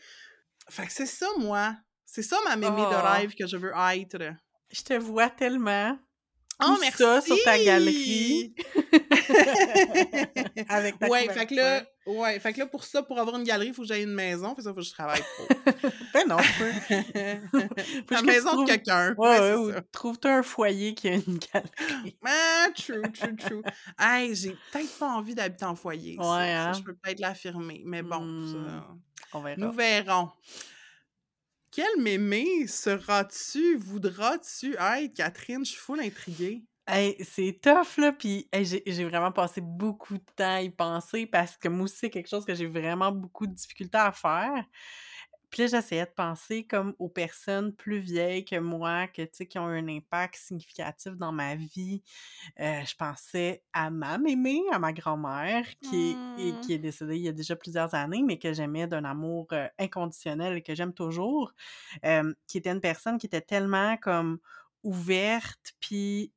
Fait que c'est ça, moi. C'est ça ma mémé Oh. de rêve que je veux être. Je te vois tellement. Oh, Tout ça sur ta galerie. [laughs] Avec ta ouais, fait que là, ouais, fait que là, pour ça, pour avoir une galerie, il faut que j'aille une maison. Fait que ça, faut que je travaille pour. [laughs] Ben non, je peux. [laughs] La maison de quelqu'un. Ouais, Ouais, ouais, trouve-toi un foyer qui a une galerie. Ah, true, true, true. Hey, j'ai peut-être pas envie d'habiter en foyer. ça, Ouais, ça, hein? je peux peut-être l'affirmer. Mais bon, ça, On verra. nous verrons. Quel mémé seras-tu, voudras-tu? Être, Catherine? Je suis full intriguée. Hey, c'est tough, là, puis j'ai vraiment passé beaucoup de temps à y penser parce que moi aussi, c'est quelque chose que j'ai vraiment beaucoup de difficultés à faire. Puis là, j'essayais de penser comme aux personnes plus vieilles que moi, que, qui ont eu un impact significatif dans ma vie. Euh, je pensais à ma mémé, à ma grand-mère, qui, est, et Mm. qui est décédée il y a déjà plusieurs années, mais que j'aimais d'un amour euh, inconditionnel et que j'aime toujours, euh, qui était une personne qui était tellement comme ouverte, puis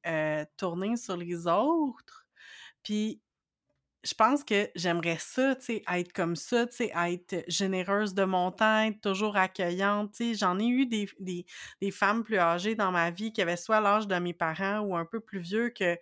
tournée sur les autres. Puis je pense que j'aimerais ça, tu sais, être comme ça, tu sais, être généreuse de mon temps, être toujours accueillante, tu sais. J'en ai eu des, des, des femmes plus âgées dans ma vie qui avaient soit l'âge de mes parents ou un peu plus vieux que,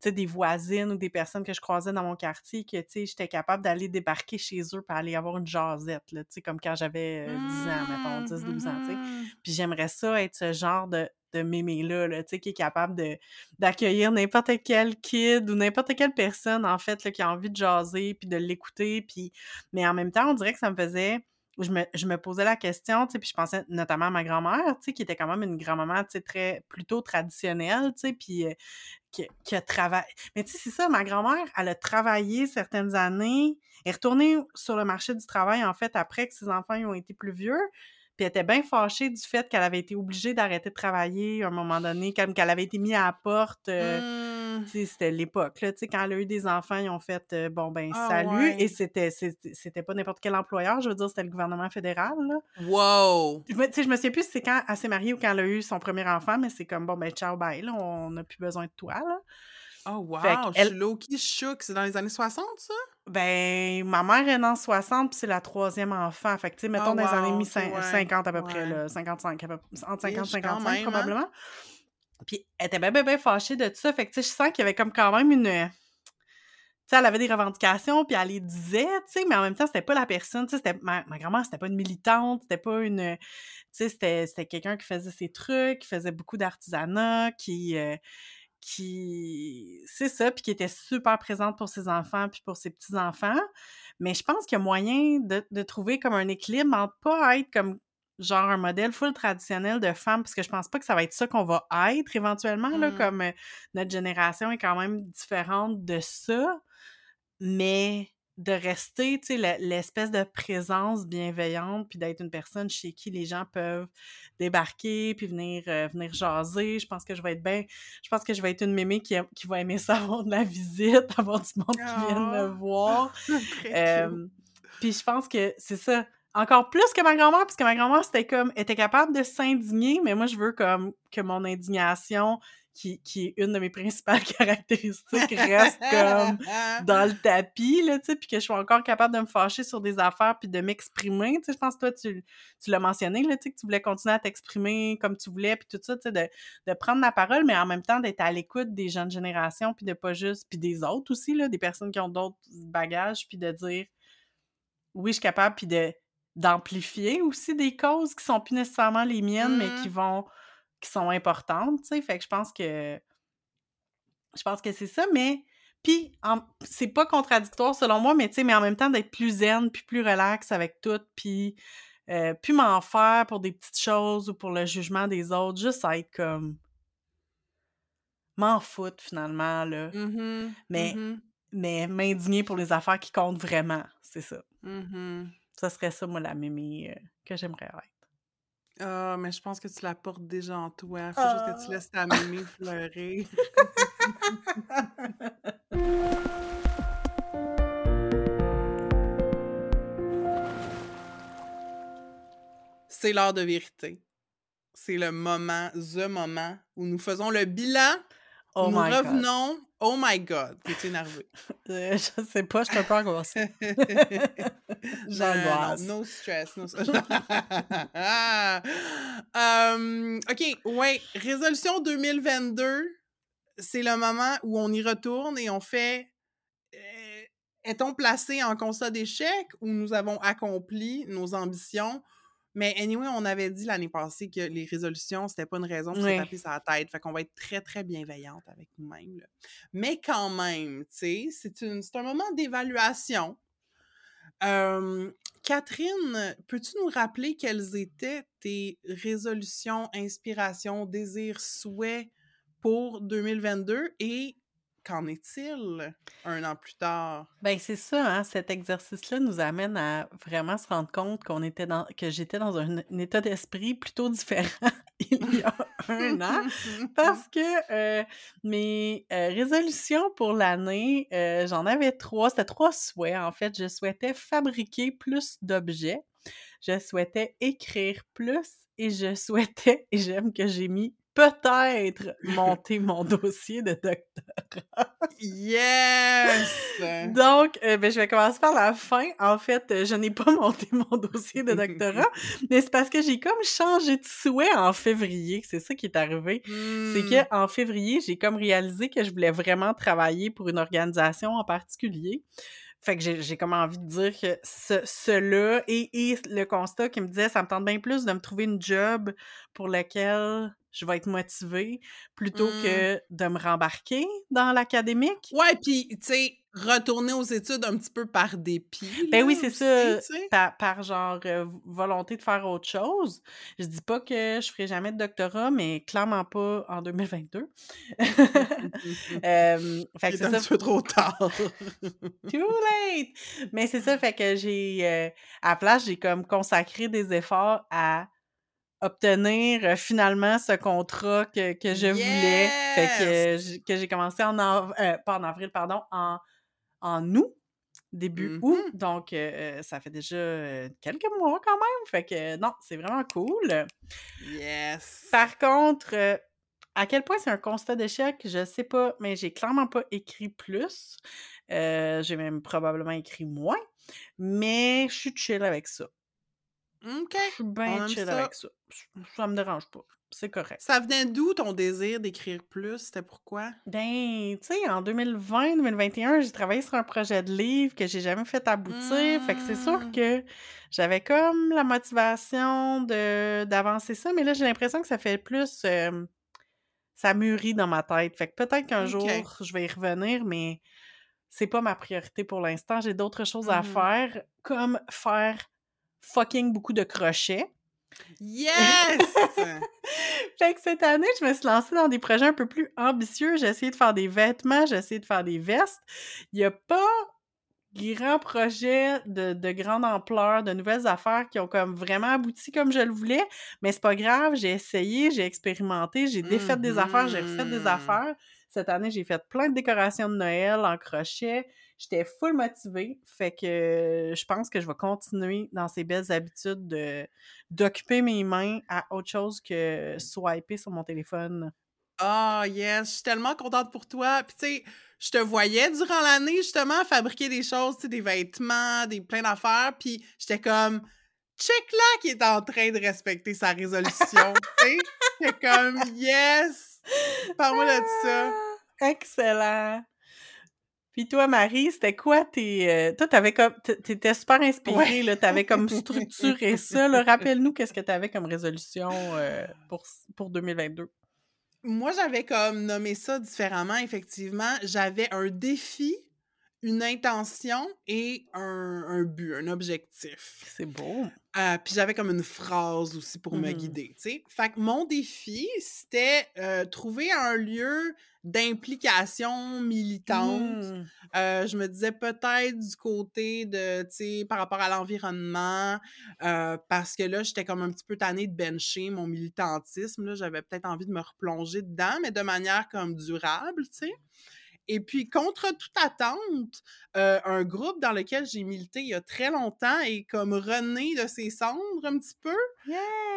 sais, des voisines ou des personnes que je croisais dans mon quartier que, tu sais, j'étais capable d'aller débarquer chez eux pour aller avoir une jasette, là, tu sais, comme quand j'avais euh, 10 ans, mettons, 10, 12 ans, tu sais. Mhm. Puis j'aimerais ça être ce genre de, de mémé-là, là, tu sais, qui est capable de, d'accueillir n'importe quel kid ou n'importe quelle personne, en fait, là, qui a envie de jaser, puis de l'écouter, puis... Mais en même temps, on dirait que ça me faisait... Je me, je me posais la question, tu sais, puis je pensais notamment à ma grand-mère, tu sais, qui était quand même une grand-maman, tu sais, très, plutôt traditionnelle, tu sais, puis euh, qui. Mais tu sais, c'est ça, ma grand-mère, elle a travaillé certaines années, elle est retournée sur le marché du travail, en fait, après que ses enfants ont été plus vieux, puis elle était bien fâchée du fait qu'elle avait été obligée d'arrêter de travailler à un moment donné, comme qu'elle avait été mise à la porte. euh, Mm. sais, c'était l'époque, là. Quand elle a eu des enfants, ils ont fait euh, bon, ben, Ah salut. ouais. Et c'était, c'était, pas n'importe quel employeur, je veux dire, c'était le gouvernement fédéral, là. Wow! Je me- je me souviens plus si c'est quand elle s'est mariée ou quand elle a eu son premier enfant, mais c'est comme bon, ben, ciao, bye, là, on n'a plus besoin de toi, là. Oh wow! Fait Je suis low-key shook. C'est dans les années 60, ça? Ben, ma mère est née en 60, puis c'est la troisième enfant. Fait que, tu sais, mettons Ah, dans les années wow, mi- ok, ouais, 50 à peu près, ouais. là, 55, à peu, entre 50 et Ish, quand 55 même, hein? probablement. Puis elle était bien, bien, bien fâchée de tout ça. Fait que, tu sais, je sens qu'il y avait comme quand même une... Tu sais, elle avait des revendications, puis elle les disait, tu sais, mais en même temps, c'était pas la personne, tu sais, c'était... Ma, ma grand-mère, c'était pas une militante, c'était pas une... Tu sais, c'était, c'était quelqu'un qui faisait ses trucs, qui faisait beaucoup d'artisanat, qui... euh, qui c'est ça puis qui était super présente pour ses enfants puis pour ses petits enfants mais je pense qu'il y a moyen de, de trouver comme un équilibre entre pas être comme genre un modèle full traditionnel de femme parce que je pense pas que ça va être ça qu'on va être éventuellement là Mm. comme euh, notre génération est quand même différente de ça mais de rester, tu sais, le- l'espèce de présence bienveillante, puis d'être une personne chez qui les gens peuvent débarquer, puis venir, euh, venir jaser. Je pense que je vais être bien... Je pense que je vais être une mémé qui, va aimer ça avoir de la visite, [laughs] avoir du monde qui vienne me Ah. voir. [laughs] Euh, puis je pense que c'est ça. Encore plus que ma grand-mère, parce que ma grand-mère, c'était comme, était capable de s'indigner, mais moi, je veux comme que mon indignation, qui, qui est une de mes principales [laughs] caractéristiques, reste comme dans le tapis, là, tu sais, puis que je suis encore capable de me fâcher sur des affaires puis de m'exprimer, tu sais, je pense que toi, tu, tu l'as mentionné, là, tu sais, que tu voulais continuer à t'exprimer comme tu voulais, puis tout ça, tu sais, de, de prendre la parole, mais en même temps d'être à l'écoute des jeunes générations, puis de pas juste, puis des autres aussi, là, des personnes qui ont d'autres bagages, puis de dire, oui, je suis capable, puis de d'amplifier aussi des causes qui sont plus nécessairement les miennes, mais qui Mhm. vont, qui sont importantes, tu sais, fait que je pense que je pense que c'est ça, mais puis c'est pas contradictoire selon moi, mais tu sais, mais en même temps d'être plus zen, puis plus relax avec tout, puis euh, plus m'en faire pour des petites choses ou pour le jugement des autres, juste être comme m'en foutre finalement, là. Mmh Mais, mmh mais m'indigner pour les affaires qui comptent vraiment, c'est ça. mmh Ça serait ça, moi, la mémé euh, que j'aimerais être. Ah, mais je pense que tu la portes déjà en toi. Faut juste que tu Ah. laisses ta mémé fleurer. [laughs] C'est l'heure de vérité. C'est le moment, the moment où nous faisons le bilan. Oh nous my god. revenons. Oh my god, t'es énervé. [laughs] Euh, je sais pas, je suis un peu angoissée. [laughs] J'angoisse. No, no stress. No stress. [laughs] Hum, OK, ouais. Résolution 2022, c'est le moment où on y retourne et on fait euh, est-on placé en constat d'échec ou nous avons accompli nos ambitions? Mais anyway, on avait dit l'année passée que les résolutions, c'était pas une raison pour Oui. se taper la tête. Fait qu'on va être très, très bienveillante avec nous-mêmes. Mais quand même, tu sais, c'est un moment d'évaluation. Euh, Catherine, peux-tu nous rappeler quelles étaient tes résolutions, inspirations, désirs, souhaits pour 2022 et qu'en est-il un an plus tard? Ben, c'est ça, hein, cet exercice-là nous amène à vraiment se rendre compte qu'on était dans, que j'étais dans un, un état d'esprit plutôt différent [laughs] il y a un an. [laughs] Parce que euh, mes euh, résolutions pour l'année, euh, j'en avais trois. C'était trois souhaits, en fait. Je souhaitais fabriquer plus d'objets. Je souhaitais écrire plus et je souhaitais, et j'aime que j'ai mis peut-être [laughs] monter mon dossier de doctorat. Yes! [laughs] Donc, euh, ben, je vais commencer par la fin. En fait, euh, je n'ai pas [laughs] monté mon dossier de doctorat, mais c'est parce que j'ai comme changé de souhait en février. C'est ça qui est arrivé. C'est Hmm. que en février, j'ai comme réalisé que je voulais vraiment travailler pour une organisation en particulier. Fait que j'ai comme envie de dire que ce, cela et, et le constat qui me disait ça me tente bien plus de me trouver une job pour lequel je vais être motivée plutôt Mm. que de me rembarquer dans l'académique. Ouais, puis, tu sais, retourner aux études un petit peu par dépit. Ben là, oui, c'est ça. Par, par genre euh, volonté de faire autre chose. Je dis pas que je ferai jamais de doctorat, mais clairement pas en 2022. Euh, [laughs] [laughs] fait que Il est c'est ça. peu trop tard. Too late! Mais c'est ça, fait que j'ai. euh, à la place, j'ai comme consacré des efforts à obtenir euh, finalement ce contrat que, que je voulais. Fait que, j'ai- que j'ai commencé en av- euh, pas en avril, pardon, en, en août, début août. Mhm. Donc, euh, ça fait déjà quelques mois quand même. Fait que non, c'est vraiment cool. Yes! Par contre, euh, à quel point c'est un constat d'échec, je sais pas, mais j'ai clairement pas écrit plus. J'ai même probablement écrit moins. Mais je suis chill avec ça. OK. Je suis bien chill ça. avec ça. Ça me dérange pas. C'est correct. Ça venait d'où ton désir d'écrire plus? C'était pourquoi? Ben, tu sais, en 2020-2021, j'ai travaillé sur un projet de livre que j'ai jamais fait aboutir. Fait que c'est sûr Mm. que j'avais comme la motivation de d'avancer ça, mais là, j'ai l'impression que ça fait plus... euh, ça mûrit dans ma tête. Fait que peut-être qu'un jour, je vais y revenir, mais c'est pas ma priorité pour l'instant. J'ai d'autres choses à Mhm. faire, comme faire fucking beaucoup de crochets. Yes! [laughs] Fait que cette année, je me suis lancée dans des projets un peu plus ambitieux. J'ai essayé de faire des vêtements, j'ai essayé de faire des vestes. Il n'y a pas grand projet de, de grande ampleur, de nouvelles affaires qui ont comme vraiment abouti comme je le voulais, mais c'est pas grave, j'ai essayé, j'ai expérimenté, j'ai défait des affaires, j'ai refait des Mhm. affaires. Cette année, j'ai fait plein de décorations de Noël en crochet. J'étais full motivée, fait que je pense que je vais continuer dans ces belles habitudes de d'occuper mes mains à autre chose que swiper sur mon téléphone. Ah, yes! Je suis tellement contente pour toi. Puis, tu sais, je te voyais durant l'année, justement, fabriquer des choses, tu sais, des vêtements, des plein d'affaires. Puis, j'étais comme, check-là qui est en train de respecter sa résolution. tu sais? J'étais comme, yes! Parle-moi de ça. [laughs] Ah, Excellent! Puis toi, Marie, c'était quoi tes... euh, toi, t'avais comme... T'étais super inspirée, Ouais. là. T'avais comme [laughs] structuré ça, là. Rappelle-nous qu'est-ce que t'avais comme résolution euh, pour, pour 2022. Moi, j'avais comme nommé ça différemment, effectivement. J'avais un défi, une intention et un, un but, un objectif. C'est beau. Euh, puis j'avais comme une phrase aussi pour me Mhm. guider, tu sais. Fait que mon défi, c'était euh, trouver un lieu d'implication militante. Mhm. Euh, je me disais peut-être du côté de, tu sais, par rapport à l'environnement, parce que là, j'étais comme un petit peu tannée de bencher mon militantisme. Là, j'avais peut-être envie de me replonger dedans, mais de manière comme durable, tu sais. Et puis, contre toute attente, euh, un groupe dans lequel j'ai milité il y a très longtemps est comme rené de ses cendres un petit peu.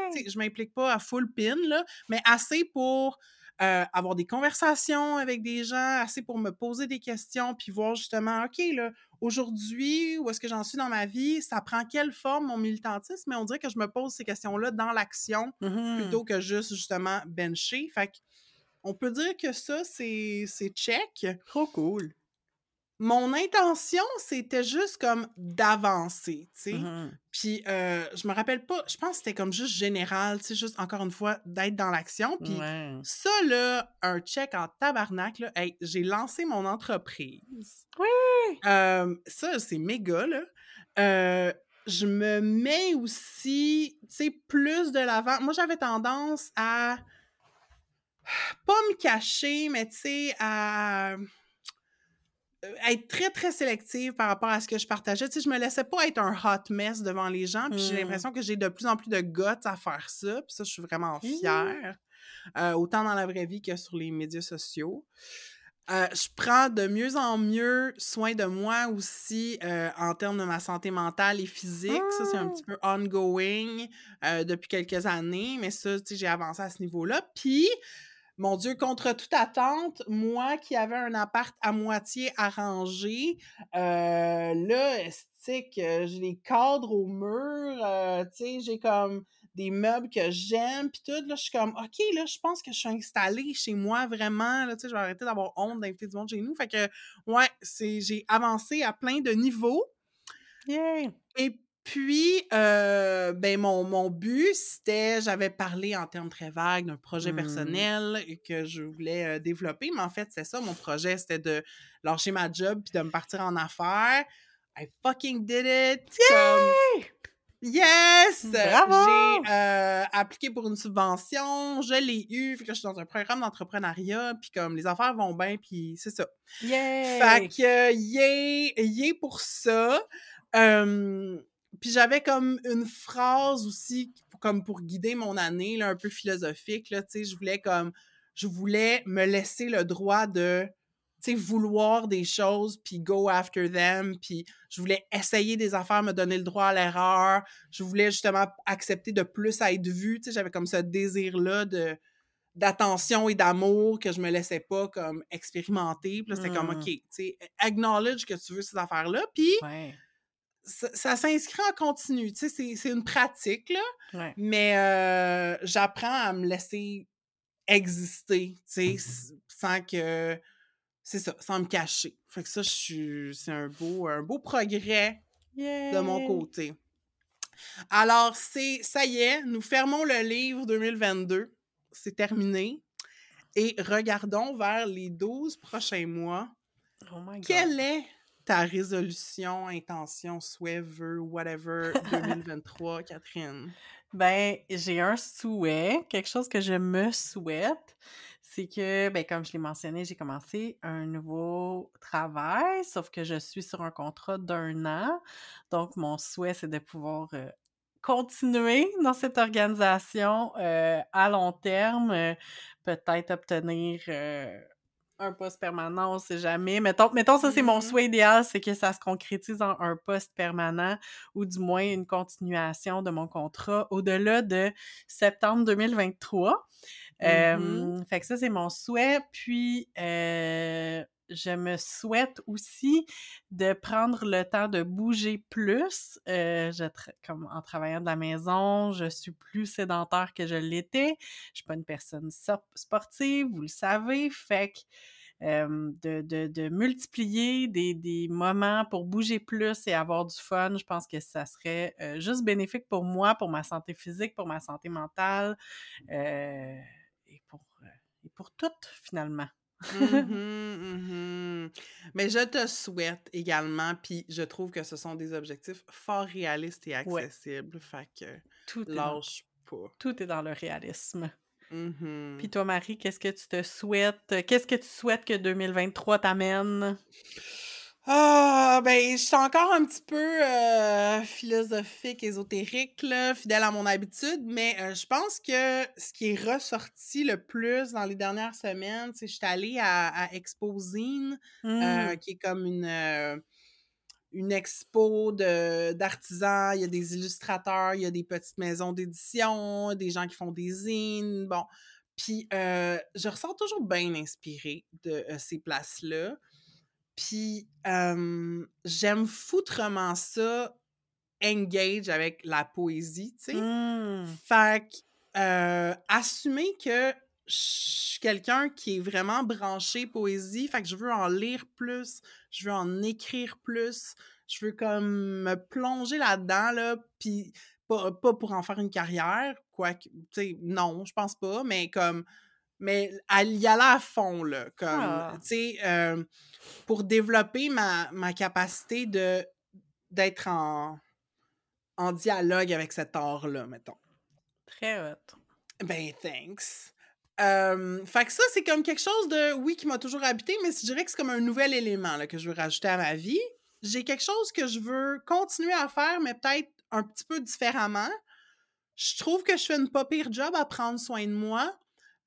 Sais, je m'implique pas à full pin, là, mais assez pour euh, avoir des conversations avec des gens, assez pour me poser des questions, puis voir justement, OK, là, aujourd'hui, où est-ce que j'en suis dans ma vie, ça prend quelle forme mon militantisme, mais on dirait que je me pose ces questions-là dans l'action Mhm. plutôt que juste justement bencher. Fait que on peut dire que ça, c'est check. Trop cool. Mon intention, c'était juste comme d'avancer, tu sais. Mhm. Puis euh, je me rappelle pas, je pense que c'était comme juste général, tu sais, juste encore une fois, d'être dans l'action. Puis Ouais. ça, là, un check en tabarnak, là, hey, j'ai lancé mon entreprise. Oui! Euh, ça, c'est méga, là. Euh, je me mets aussi, tu sais, plus de l'avant. Moi, j'avais tendance à pas me cacher, mais tu sais, à euh, être très, très sélective par rapport à ce que je partageais. Tu sais, je me laissais pas être un hot mess devant les gens, puis j'ai Mm. l'impression que j'ai de plus en plus de guts à faire ça, puis ça, je suis vraiment Mmh. fière, euh, autant dans la vraie vie que sur les médias sociaux. Euh, je prends de mieux en mieux soin de moi aussi euh, en termes de ma santé mentale et physique. Ça, c'est un petit peu ongoing depuis quelques années, mais ça, tu sais, j'ai avancé à ce niveau-là. Puis, mon Dieu, contre toute attente, moi qui avais un appart à moitié arrangé, euh, là, c'est que j'ai les cadres au mur, euh, tu sais, j'ai comme des meubles que j'aime, puis tout, là, je suis comme, OK, là, je pense que je suis installée chez moi, vraiment, là, tu sais, je vais arrêter d'avoir honte d'inviter du monde chez nous, fait que, ouais, c'est, j'ai avancé à plein de niveaux, et puis, euh, ben, mon, mon but, c'était, j'avais parlé en termes très vagues d'un projet Mm. personnel que je voulais euh, développer, mais en fait, c'est ça, mon projet, c'était de lâcher ma job puis de me partir en affaires. I fucking did it! Comme, yes! Bravo! J'ai euh, appliqué pour une subvention, je l'ai eu, fait que je suis dans un programme d'entrepreneuriat, puis comme les affaires vont bien, puis c'est ça. Yay! Fait que, yay, yay pour ça. Euh, puis j'avais comme une phrase aussi, comme pour guider mon année, là, un peu philosophique, là, tu sais, je voulais comme, je voulais me laisser le droit de, tu sais, vouloir des choses, puis go after them, puis je voulais essayer des affaires, me donner le droit à l'erreur, je voulais justement accepter de plus être vue, tu sais, j'avais comme ce désir-là de d'attention et d'amour que je me laissais pas comme expérimenter. Puis là, c'était comme, Mm. OK, tu sais, acknowledge que tu veux ces affaires-là. Puis Ouais. Ça, ça s'inscrit en continu. Tu sais, c'est- une pratique, là. Ouais. Mais euh, j'apprends à me laisser exister, tu sais, s- sans que... C'est ça, sans me cacher. Fait que ça, je suis... C'est un beau, un beau progrès de mon côté. Alors, c'est ça y est, nous fermons le livre 2022. C'est terminé. Et regardons vers les 12 prochains mois. Oh my god. Quelle est ta résolution, intention, souhait, vœu, whatever [laughs] 2023, Catherine? Ben, j'ai un souhait, quelque chose que je me souhaite, c'est que, ben, comme je l'ai mentionné, j'ai commencé un nouveau travail, sauf que je suis sur un contrat d'un an. Donc, mon souhait, c'est de pouvoir euh, continuer dans cette organisation euh, à long terme, euh, peut-être obtenir un poste permanent, on sait jamais. Mettons, mettons ça, c'est mon Mhm. souhait idéal, c'est que ça se concrétise en un poste permanent ou du moins une continuation de mon contrat au-delà de septembre 2023. Euh, Mhm. fait que ça, c'est mon souhait. Puis, euh, je me souhaite aussi de prendre le temps de bouger plus. Euh, comme en travaillant de la maison, je suis plus sédentaire que je l'étais. Je suis pas une personne so- sportive, vous le savez. Fait que euh, de, multiplier des, moments pour bouger plus et avoir du fun, je pense que ça serait euh, juste bénéfique pour moi, pour ma santé physique, pour ma santé mentale et, pour, et pour tout, finalement. Mhm, mhm. Mais je te souhaite également, puis je trouve que ce sont des objectifs fort réalistes et Ouais. accessibles. Fait que Tout est dans lâche pas. tout est dans le réalisme. Puis Mhm. toi, Marie, qu'est-ce que tu te souhaites? Qu'est-ce que tu souhaites que 2023 t'amène? Ah, ben, je suis encore un petit peu euh, philosophique, ésotérique, là, fidèle à mon habitude, mais euh, je pense que ce qui est ressorti le plus dans les dernières semaines, c'est que je suis allée à, à Exposine, euh, Mmh. qui est comme une, une expo d'artisans. Il y a des illustrateurs, il y a des petites maisons d'édition, des gens qui font des zines. Bon. Puis, euh, je ressens toujours bien inspirée de ces places-là. Puis, euh, j'aime foutrement ça, engage avec la poésie, tu sais. Mmh. Fait que, euh, assumer que je suis quelqu'un qui est vraiment branché poésie, fait que je veux en lire plus, je veux en écrire plus, je veux comme me plonger là-dedans, là, puis pas, pas pour en faire une carrière, quoique, tu sais, non, je pense pas, mais comme, mais à y aller à fond, là, comme, Ah. tu sais, euh, pour développer ma, ma capacité de d'être en, en dialogue avec cet art-là, mettons. Très hot. Ben, thanks. Euh, fait que ça, c'est comme quelque chose de, oui, qui m'a toujours habité, mais je dirais que c'est comme un nouvel élément là, que je veux rajouter à ma vie. J'ai quelque chose que je veux continuer à faire, mais peut-être un petit peu différemment. Je trouve que je fais une pas pire job à prendre soin de moi,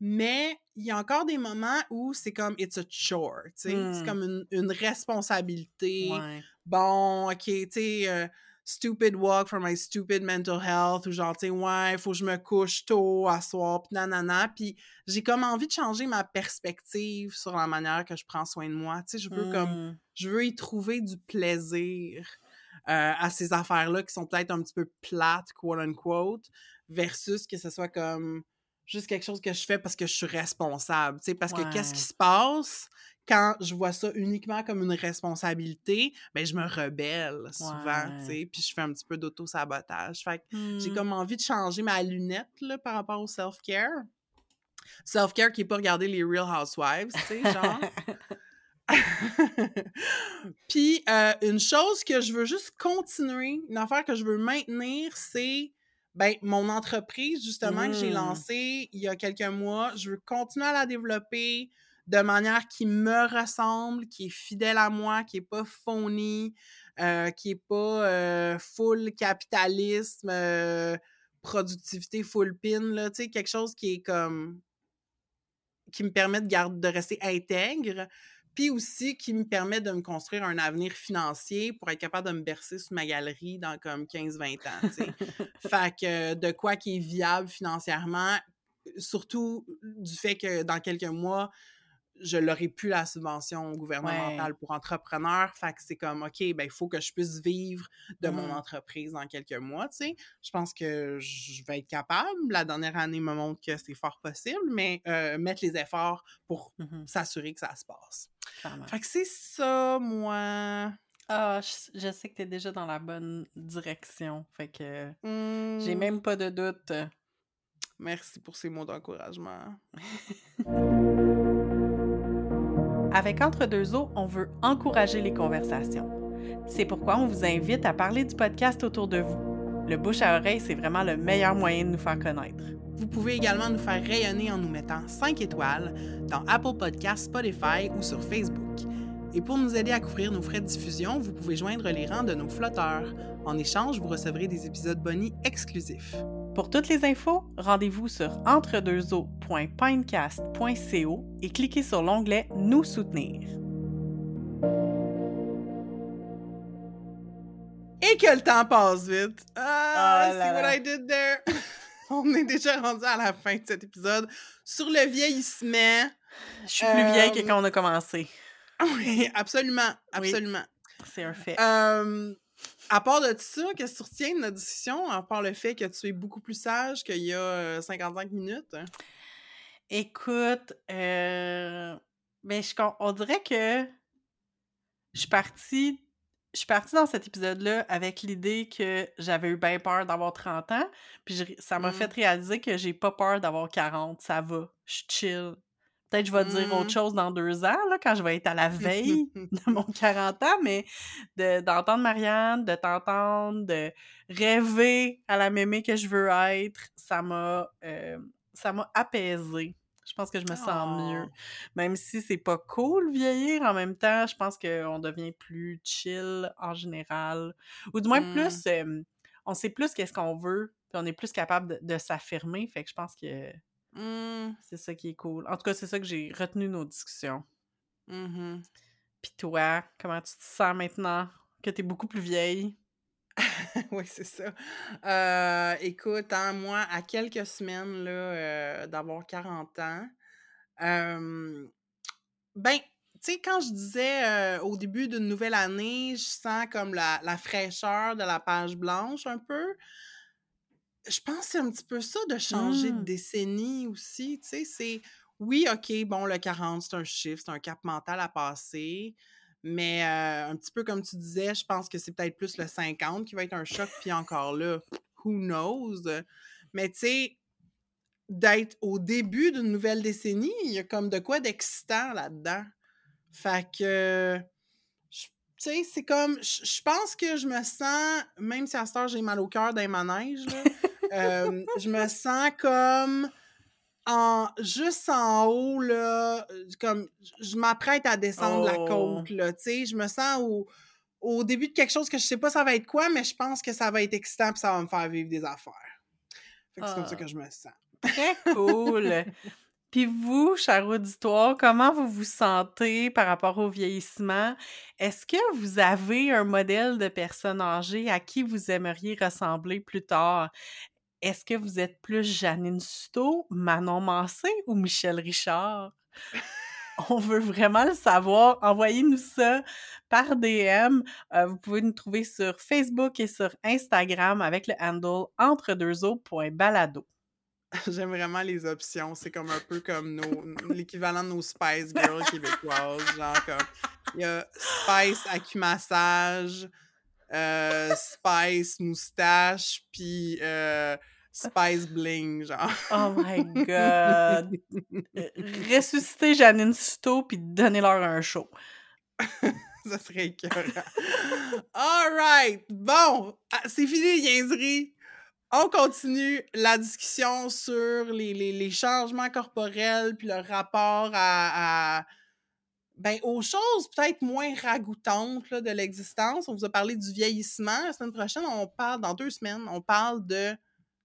mais il y a encore des moments où c'est comme it's a chore, tu sais. C'est Hmm. comme une, une responsabilité Ouais. bon, ok, tu sais, euh, stupid walk for my stupid mental health, ou genre, tu sais, ouais, faut que je me couche tôt à soir, pis nanana. Puis j'ai comme envie de changer ma perspective sur la manière que je prends soin de moi. Tu sais, je veux comme, Mmh. je veux y trouver du plaisir euh, à ces affaires-là qui sont peut-être un petit peu plates, quote unquote, versus que ce soit comme juste quelque chose que je fais parce que je suis responsable. Tu sais, parce que qu'est-ce qui se passe quand je vois ça uniquement comme une responsabilité? Ben, je me rebelle souvent, tu Ouais. sais, puis je fais un petit peu d'auto-sabotage. Fait que j'ai Mmh. comme envie de changer ma lunette là, par rapport au self-care. Self-care qui est pas regarder les Real Housewives, tu sais, genre. [laughs] [laughs] Puis, euh, une chose que je veux juste continuer, une affaire que je veux maintenir, c'est ben, mon entreprise, justement, que j'ai Mmh. lancée il y a quelques mois. Je veux continuer à la développer de manière qui me ressemble, qui est fidèle à moi, qui est pas phony, euh, qui est pas euh, full capitalisme, euh, productivité full pin, là, tu sais, quelque chose qui est comme qui me permet de, garder, de rester intègre, puis aussi qui me permet de me construire un avenir financier pour être capable de me bercer sous ma galerie dans comme 15-20 ans, [laughs] fait que de quoi qui est viable financièrement, surtout du fait que dans quelques mois, je l'aurai plus la subvention gouvernementale Ouais. pour entrepreneurs. Fait que c'est comme, OK, ben, il faut que je puisse vivre de mon Mmh. entreprise dans quelques mois, tu sais. Je pense que je vais être capable. La dernière année me montre que c'est fort possible, mais euh, mettre les efforts pour Mmh s'assurer que ça se passe. Clairement. Fait que c'est ça, moi. Ah, je, je sais que t'es déjà dans la bonne direction. Fait que j'ai Hmm, même pas de doute. Merci pour ces mots d'encouragement. [laughs] Avec Entre deux eaux, on veut encourager les conversations. C'est pourquoi on vous invite à parler du podcast autour de vous. Le bouche à oreille, c'est vraiment le meilleur moyen de nous faire connaître. Vous pouvez également nous faire rayonner en nous mettant 5 étoiles dans Apple Podcasts, Spotify ou sur Facebook. Et pour nous aider à couvrir nos frais de diffusion, vous pouvez joindre les rangs de nos flotteurs. En échange, vous recevrez des épisodes bonus exclusifs. Pour toutes les infos, rendez-vous sur entredeuxeaux.pinecast.co et cliquez sur l'onglet Nous soutenir. Et que le temps passe vite. Ah, Oh là what. I did there. [laughs] On est déjà rendu à la fin de cet épisode sur le vieillissement. Je suis plus vieille que Euh, quand on a commencé. Oui, absolument, Oui. absolument. C'est un fait. Euh, à part de ça, qu'est-ce que tu retiens de notre discussion, à part le fait que tu es beaucoup plus sage qu'il y a euh, 55 minutes? Écoute, euh, ben, je, on dirait que je suis partie, je suis partie dans cet épisode-là avec l'idée que j'avais eu bien peur d'avoir 30 ans, puis ça m'a Mm. fait réaliser que j'ai pas peur d'avoir 40, ça va, je suis chill. Peut-être que je vais dire autre Mmh. chose dans deux ans, là, quand je vais être à la veille [laughs] de mon 40 ans, mais de- d'entendre Marianne, de t'entendre, de rêver à la mémé que je veux être, ça m'a euh, ça m'a apaisée. Je pense que je me sens mieux. Oh. Même si c'est pas cool vieillir, en même temps, je pense qu'on devient plus chill en général. Ou du moins Mm. plus, euh, on sait plus qu'est-ce qu'on veut, puis on est plus capable de, de s'affirmer. Fait que je pense que Mm. c'est ça qui est cool. En tout cas, c'est ça que j'ai retenu nos discussions. Mhm. Puis toi, comment tu te sens maintenant que t'es beaucoup plus vieille? [laughs] oui, c'est ça. Euh, écoute, hein, moi, à quelques semaines là, euh, d'avoir 40 ans, euh, ben, tu sais, quand je disais euh, au début d'une nouvelle année, je sens comme la, la fraîcheur de la page blanche un peu. Je pense que c'est un petit peu ça de changer de Mm. décennie aussi. Tu sais, c'est oui, OK, bon, le 40, c'est un chiffre, c'est un cap mental à passer. Mais euh, un petit peu comme tu disais, je pense que c'est peut-être plus le 50 qui va être un choc. Puis encore là, who knows? Mais tu sais, d'être au début d'une nouvelle décennie, il y a comme de quoi d'excitant là-dedans. Fait que, tu sais, c'est comme, je je pense que je me sens, même si à cette heure j'ai mal au cœur d'un manège, là, euh, je me sens comme en juste en haut, là, euh, comme je- m'apprête à descendre la Oh. côte, là, tu sais, je me sens au, au début de quelque chose que je sais pas ça va être quoi, mais je pense que ça va être excitant puis ça va me faire vivre des affaires. Fait que c'est comme ça Ah. que je me sens. Très cool! Puis vous, cher auditoire, comment vous vous sentez par rapport au vieillissement? Est-ce que vous avez un modèle de personne âgée à qui vous aimeriez ressembler plus tard? Est-ce que vous êtes plus Janine Suto, Manon Massé ou Michel Richard? [laughs] On veut vraiment le savoir. Envoyez-nous ça par DM. Euh, vous pouvez nous trouver sur Facebook et sur Instagram avec le handle entredeuxeaux.balado. [laughs] J'aime vraiment les options. C'est comme un peu comme nos l'équivalent de nos Spice Girls [laughs] québécoises. Genre comme il y a Spice acumassage, euh, Spice moustache, puis euh, Spice bling, genre. Oh my god! [laughs] Euh, Ressusciter Janine Suto puis donner-leur un show. [laughs] Ça serait écœurant. All right! Bon, ah, c'est fini les niaiseries. On continue la discussion sur les, les- les changements corporels puis le rapport à, à- ben, aux choses peut-être moins ragoûtantes là, de l'existence. On vous a parlé du vieillissement. La semaine prochaine, on parle, dans deux semaines, on parle de,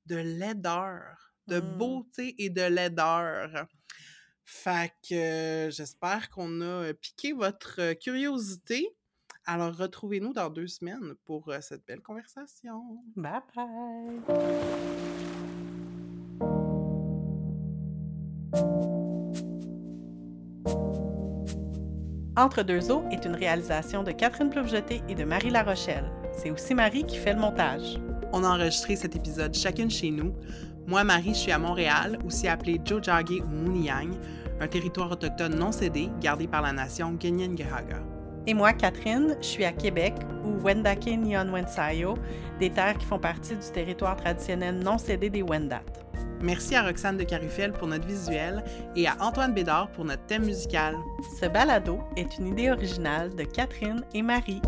de laideur, de Mm. beauté et de laideur. Fait que euh, j'espère qu'on a euh, piqué votre euh, curiosité. Alors, retrouvez-nous dans deux semaines pour euh, cette belle conversation. Bye bye! Entre deux eaux est une réalisation de Catherine Ploufjeté et de Marie Larochelle. C'est aussi Marie qui fait le montage. On a enregistré cet épisode chacune chez nous. Moi, Marie, je suis à Montréal, aussi appelé Jojage ou Muniang, un territoire autochtone non cédé gardé par la nation Ganyengehaga. Et moi, Catherine, je suis à Québec, ou Wendake Nyon Wensayo, des terres qui font partie du territoire traditionnel non cédé des Wendat. Merci à Roxane de Carufel pour notre visuel et à Antoine Bédard pour notre thème musical. Ce balado est une idée originale de Catherine et Marie.